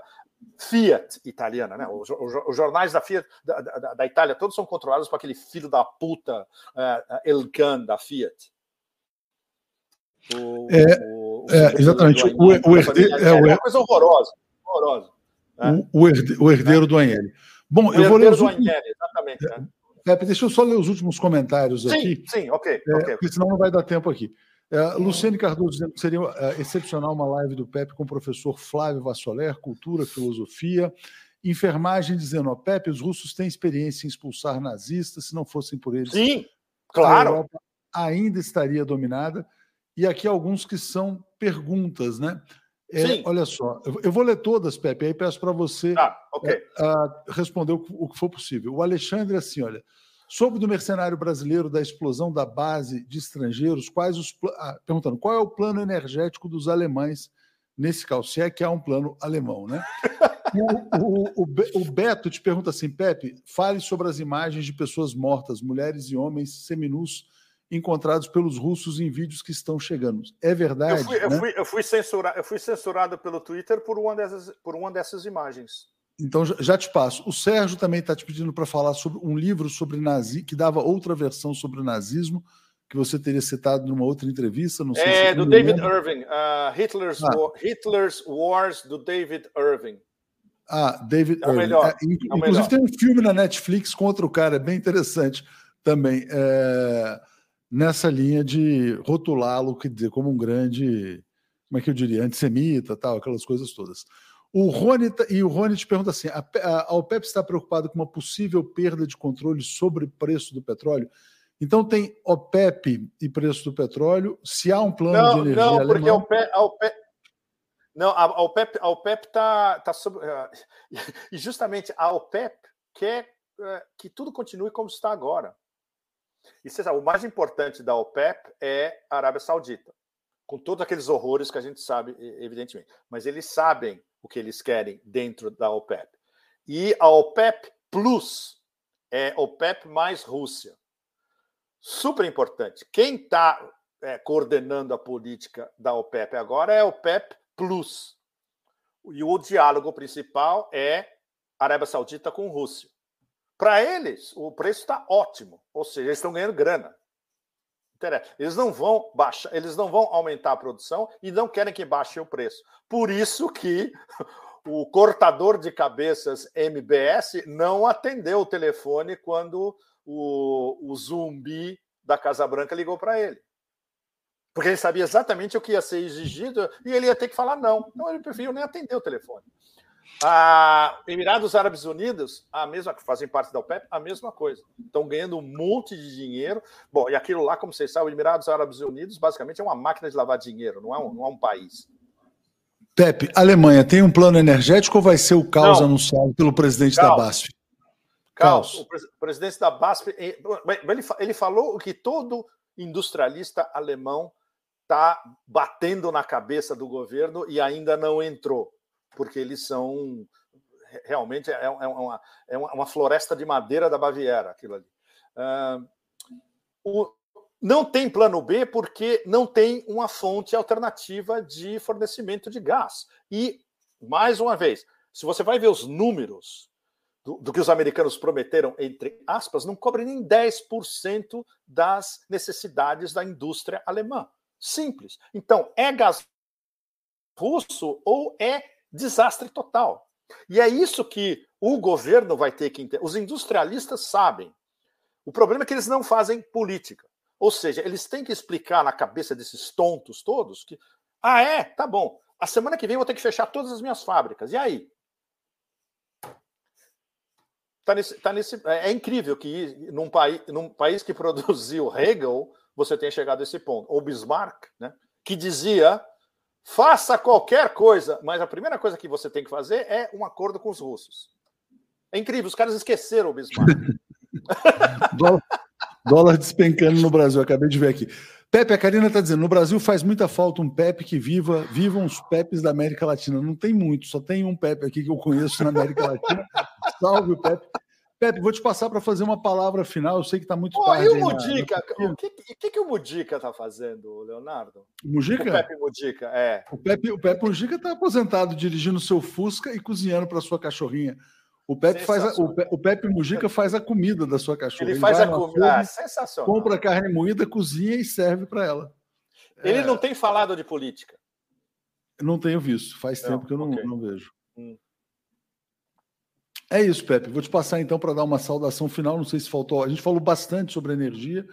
Fiat italiana, né? Os, os jornais da Fiat da, da, da, Itália todos são controlados por aquele filho da puta uh, Elkan da Fiat. O, é, o, o é exatamente. O, o, o, herdeiro, é, é uma coisa horrorosa. horrorosa né? o, o herdeiro do Agnelli. Bom, eu vou ler os últimos... exatamente. Né? Pepe, deixa eu só ler os últimos comentários sim, aqui. Sim, ok. É, okay. Porque senão não vai dar tempo aqui. É, Luciane Cardoso dizendo que seria é, excepcional uma live do Pepe com o professor Flávio Vassoler, Cultura, Filosofia. Enfermagem dizendo, ó, Pepe, os russos têm experiência em expulsar nazistas, se não fossem por eles. Sim, claro. A Europa ainda estaria dominada. E aqui alguns que são perguntas, né? É, olha só, eu vou ler todas, Pepe, aí peço para você ah, okay. uh, responder o, o, que for possível. O Alexandre, assim, olha, soube do mercenário brasileiro da explosão da base de estrangeiros, quais os. Ah, perguntando qual é o plano energético dos alemães nesse caso, se é que há um plano alemão, né? o, o, o, Beto te pergunta assim, Pepe, fale sobre as imagens de pessoas mortas, mulheres e homens seminus encontrados pelos russos em vídeos que estão chegando. É verdade? Eu fui, né? eu fui, eu fui, censura, eu fui censurado pelo Twitter por uma dessas, por uma dessas imagens. Então já te passo. O Sérgio também está te pedindo para falar sobre um livro sobre nazi, que dava outra versão sobre o nazismo, que você teria citado numa outra entrevista. Não sei é, se do David lembra. Irving. Uh, Hitler's, ah. War, Hitler's Wars, do David Irving. Ah, David é Irving. Melhor, é, inclusive é tem um filme na Netflix contra o cara, é bem interessante também. É nessa linha de rotulá-lo como um grande, como é que eu diria, antissemita, tal, aquelas coisas todas. O Rony e o Rony te pergunta assim: a, a, OPEP está preocupada com uma possível perda de controle sobre o preço do petróleo? Então tem OPEP e preço do petróleo. Se há um plano não, de energia não, porque alemão... a OPEP, não, a OPEP, a OPEP está tá sobre e justamente a OPEP quer eh, que tudo continue como está agora. E você sabe, o mais importante da OPEP é a Arábia Saudita, com todos aqueles horrores que a gente sabe, evidentemente. Mas eles sabem o que eles querem dentro da OPEP. E a OPEP Plus é OPEP mais Rússia. Super importante. Quem está é, coordenando a política da OPEP agora é a OPEP Plus. E o diálogo principal é Arábia Saudita com Rússia. Para eles, o preço está ótimo, ou seja, eles estão ganhando grana. Eles não vão baixar, eles não vão aumentar a produção e não querem que baixe o preço. Por isso que o cortador de cabeças MBS não atendeu o telefone quando o, o zumbi da Casa Branca ligou para ele. Porque ele sabia exatamente o que ia ser exigido e ele ia ter que falar não. Então ele preferiu nem atender o telefone. A Emirados Árabes Unidos, a mesma, que fazem parte da OPEP, a mesma coisa. Estão ganhando um monte de dinheiro. Bom, e aquilo lá, como vocês sabem, os Emirados Árabes Unidos basicamente é uma máquina de lavar dinheiro, não é um, não é um país. Pepe, Alemanha tem um plano energético ou vai ser o caos não. anunciado pelo presidente caos. da BASF? Caos. O, o presidente da BASF, ele, ele falou que todo industrialista alemão está batendo na cabeça do governo e ainda não entrou, porque eles são realmente é, é, uma, é uma floresta de madeira da Baviera, aquilo ali. Uh, o, não tem plano B porque não tem uma fonte alternativa de fornecimento de gás. E, mais uma vez, se você vai ver os números do, do, que os americanos prometeram, entre aspas, não cobre nem 10% das necessidades da indústria alemã. Simples. Então, é gás russo ou é desastre total. E é isso que o governo vai ter que entender. Os industrialistas sabem. O problema é que eles não fazem política. Ou seja, eles têm que explicar na cabeça desses tontos todos que, ah, é? Tá bom. A semana que vem eu vou ter que fechar todas as minhas fábricas. E aí? Tá nesse, tá nesse, é, é incrível que num, país, num país que produziu Hegel, você tenha chegado a esse ponto. Ou Bismarck, né, que dizia: faça qualquer coisa, mas a primeira coisa que você tem que fazer é um acordo com os russos. É incrível, os caras esqueceram o Bismarck. dólar, dólar despencando no Brasil, acabei de ver aqui. Pepe, a Karina está dizendo: no Brasil faz muita falta um Pepe que viva, vivam os Pepes da América Latina. Não tem muito, só tem um Pepe aqui que eu conheço na América Latina. Salve o Pepe. Pepe, vou te passar para fazer uma palavra final. Eu sei que está muito Pô, tarde. E o Mudica? O que, que, que o Mudica está fazendo, Leonardo? O Mudica? O Pepe Mudica, é. O Pepe, o Pepe Mudica está aposentado, dirigindo seu Fusca e cozinhando para sua cachorrinha. O Pepe, faz a, o, Pe, o Pepe Mujica faz a comida da sua cachorra. Ele, ele faz a comida. Ah, sensacional. Compra carne moída, cozinha e serve para ela. Ele é... não tem falado de política. Não tenho visto. Faz não, tempo que eu não, okay. não vejo. Hum. É isso, Pepe. Vou te passar então para dar uma saudação final. Não sei se faltou. A gente falou bastante sobre energia.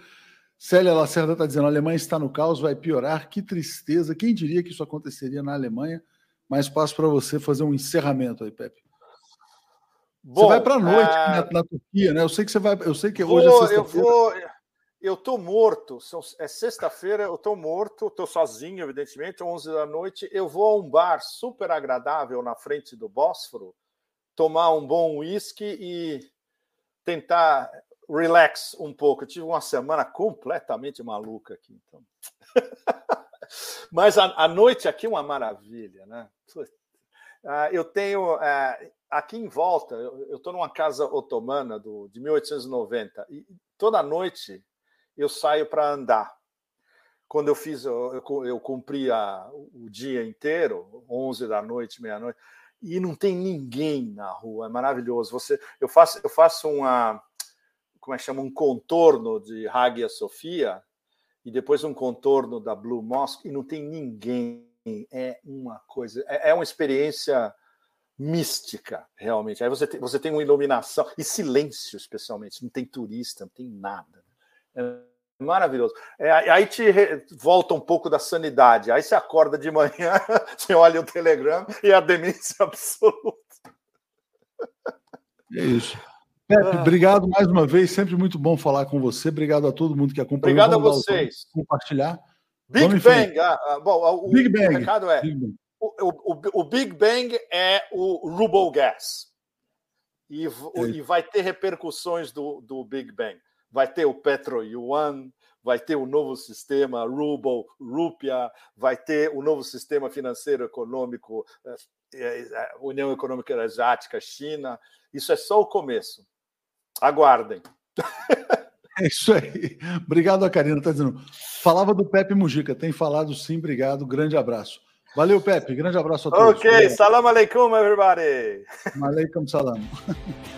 Célia Lacerda está dizendo: a Alemanha está no caos, vai piorar. Que tristeza. Quem diria que isso aconteceria na Alemanha? Mas passo para você fazer um encerramento aí, Pepe. Bom, você vai para a noite é... na, na, Turquia, né? Eu sei que você vai. Eu sei que vou, hoje é sexta-feira. Eu vou. Eu tô morto. É sexta-feira, eu tô morto, tô sozinho, evidentemente, 11 da noite. Eu vou a um bar super agradável na frente do Bósforo, tomar um bom uísque e tentar relax um pouco. Eu tive uma semana completamente maluca aqui, então. Mas a, a, noite aqui é uma maravilha, né? Uh, eu tenho uh, aqui em volta, eu estou numa casa otomana do, de 1890 e toda noite eu saio para andar. Quando eu fiz, eu, eu cumpri o dia inteiro, 11 da noite, meia-noite, e não tem ninguém na rua, é maravilhoso. Você, eu faço, eu faço uma, como é que chama, um contorno de Hagia Sofia e depois um contorno da Blue Mosque e não tem ninguém. É uma coisa, é, é uma experiência mística, realmente. Aí você tem, você tem uma iluminação e silêncio, especialmente. Não tem turista, não tem nada. É maravilhoso. É, aí te re, volta um pouco da sanidade. Aí você acorda de manhã, você olha o Telegram e é a demência absoluta. É isso. Pepe, ah. obrigado mais uma vez. Sempre muito bom falar com você. Obrigado a todo mundo que acompanhou. Obrigado a vocês. Compartilhar. Big Bang. Ah, ah, bom, o, Big Bang. o recado é: Big Bang o, o, o, Big Bang é o Ruble Gas. E, e, vai ter repercussões do, do Big Bang. Vai ter o Petro Yuan, vai ter o novo sistema Ruble, Rúpia, vai ter o novo sistema financeiro econômico, eh, eh, eh, União Econômica Asiática, China. Isso é só o começo. Aguardem. É isso aí. Obrigado, a Karina. Tá dizendo. Falava do Pepe Mujica. Tem falado sim, obrigado. Grande abraço. Valeu, Pepe. Grande abraço a todos. Ok, salam aleikum, everybody. Aleikum salam.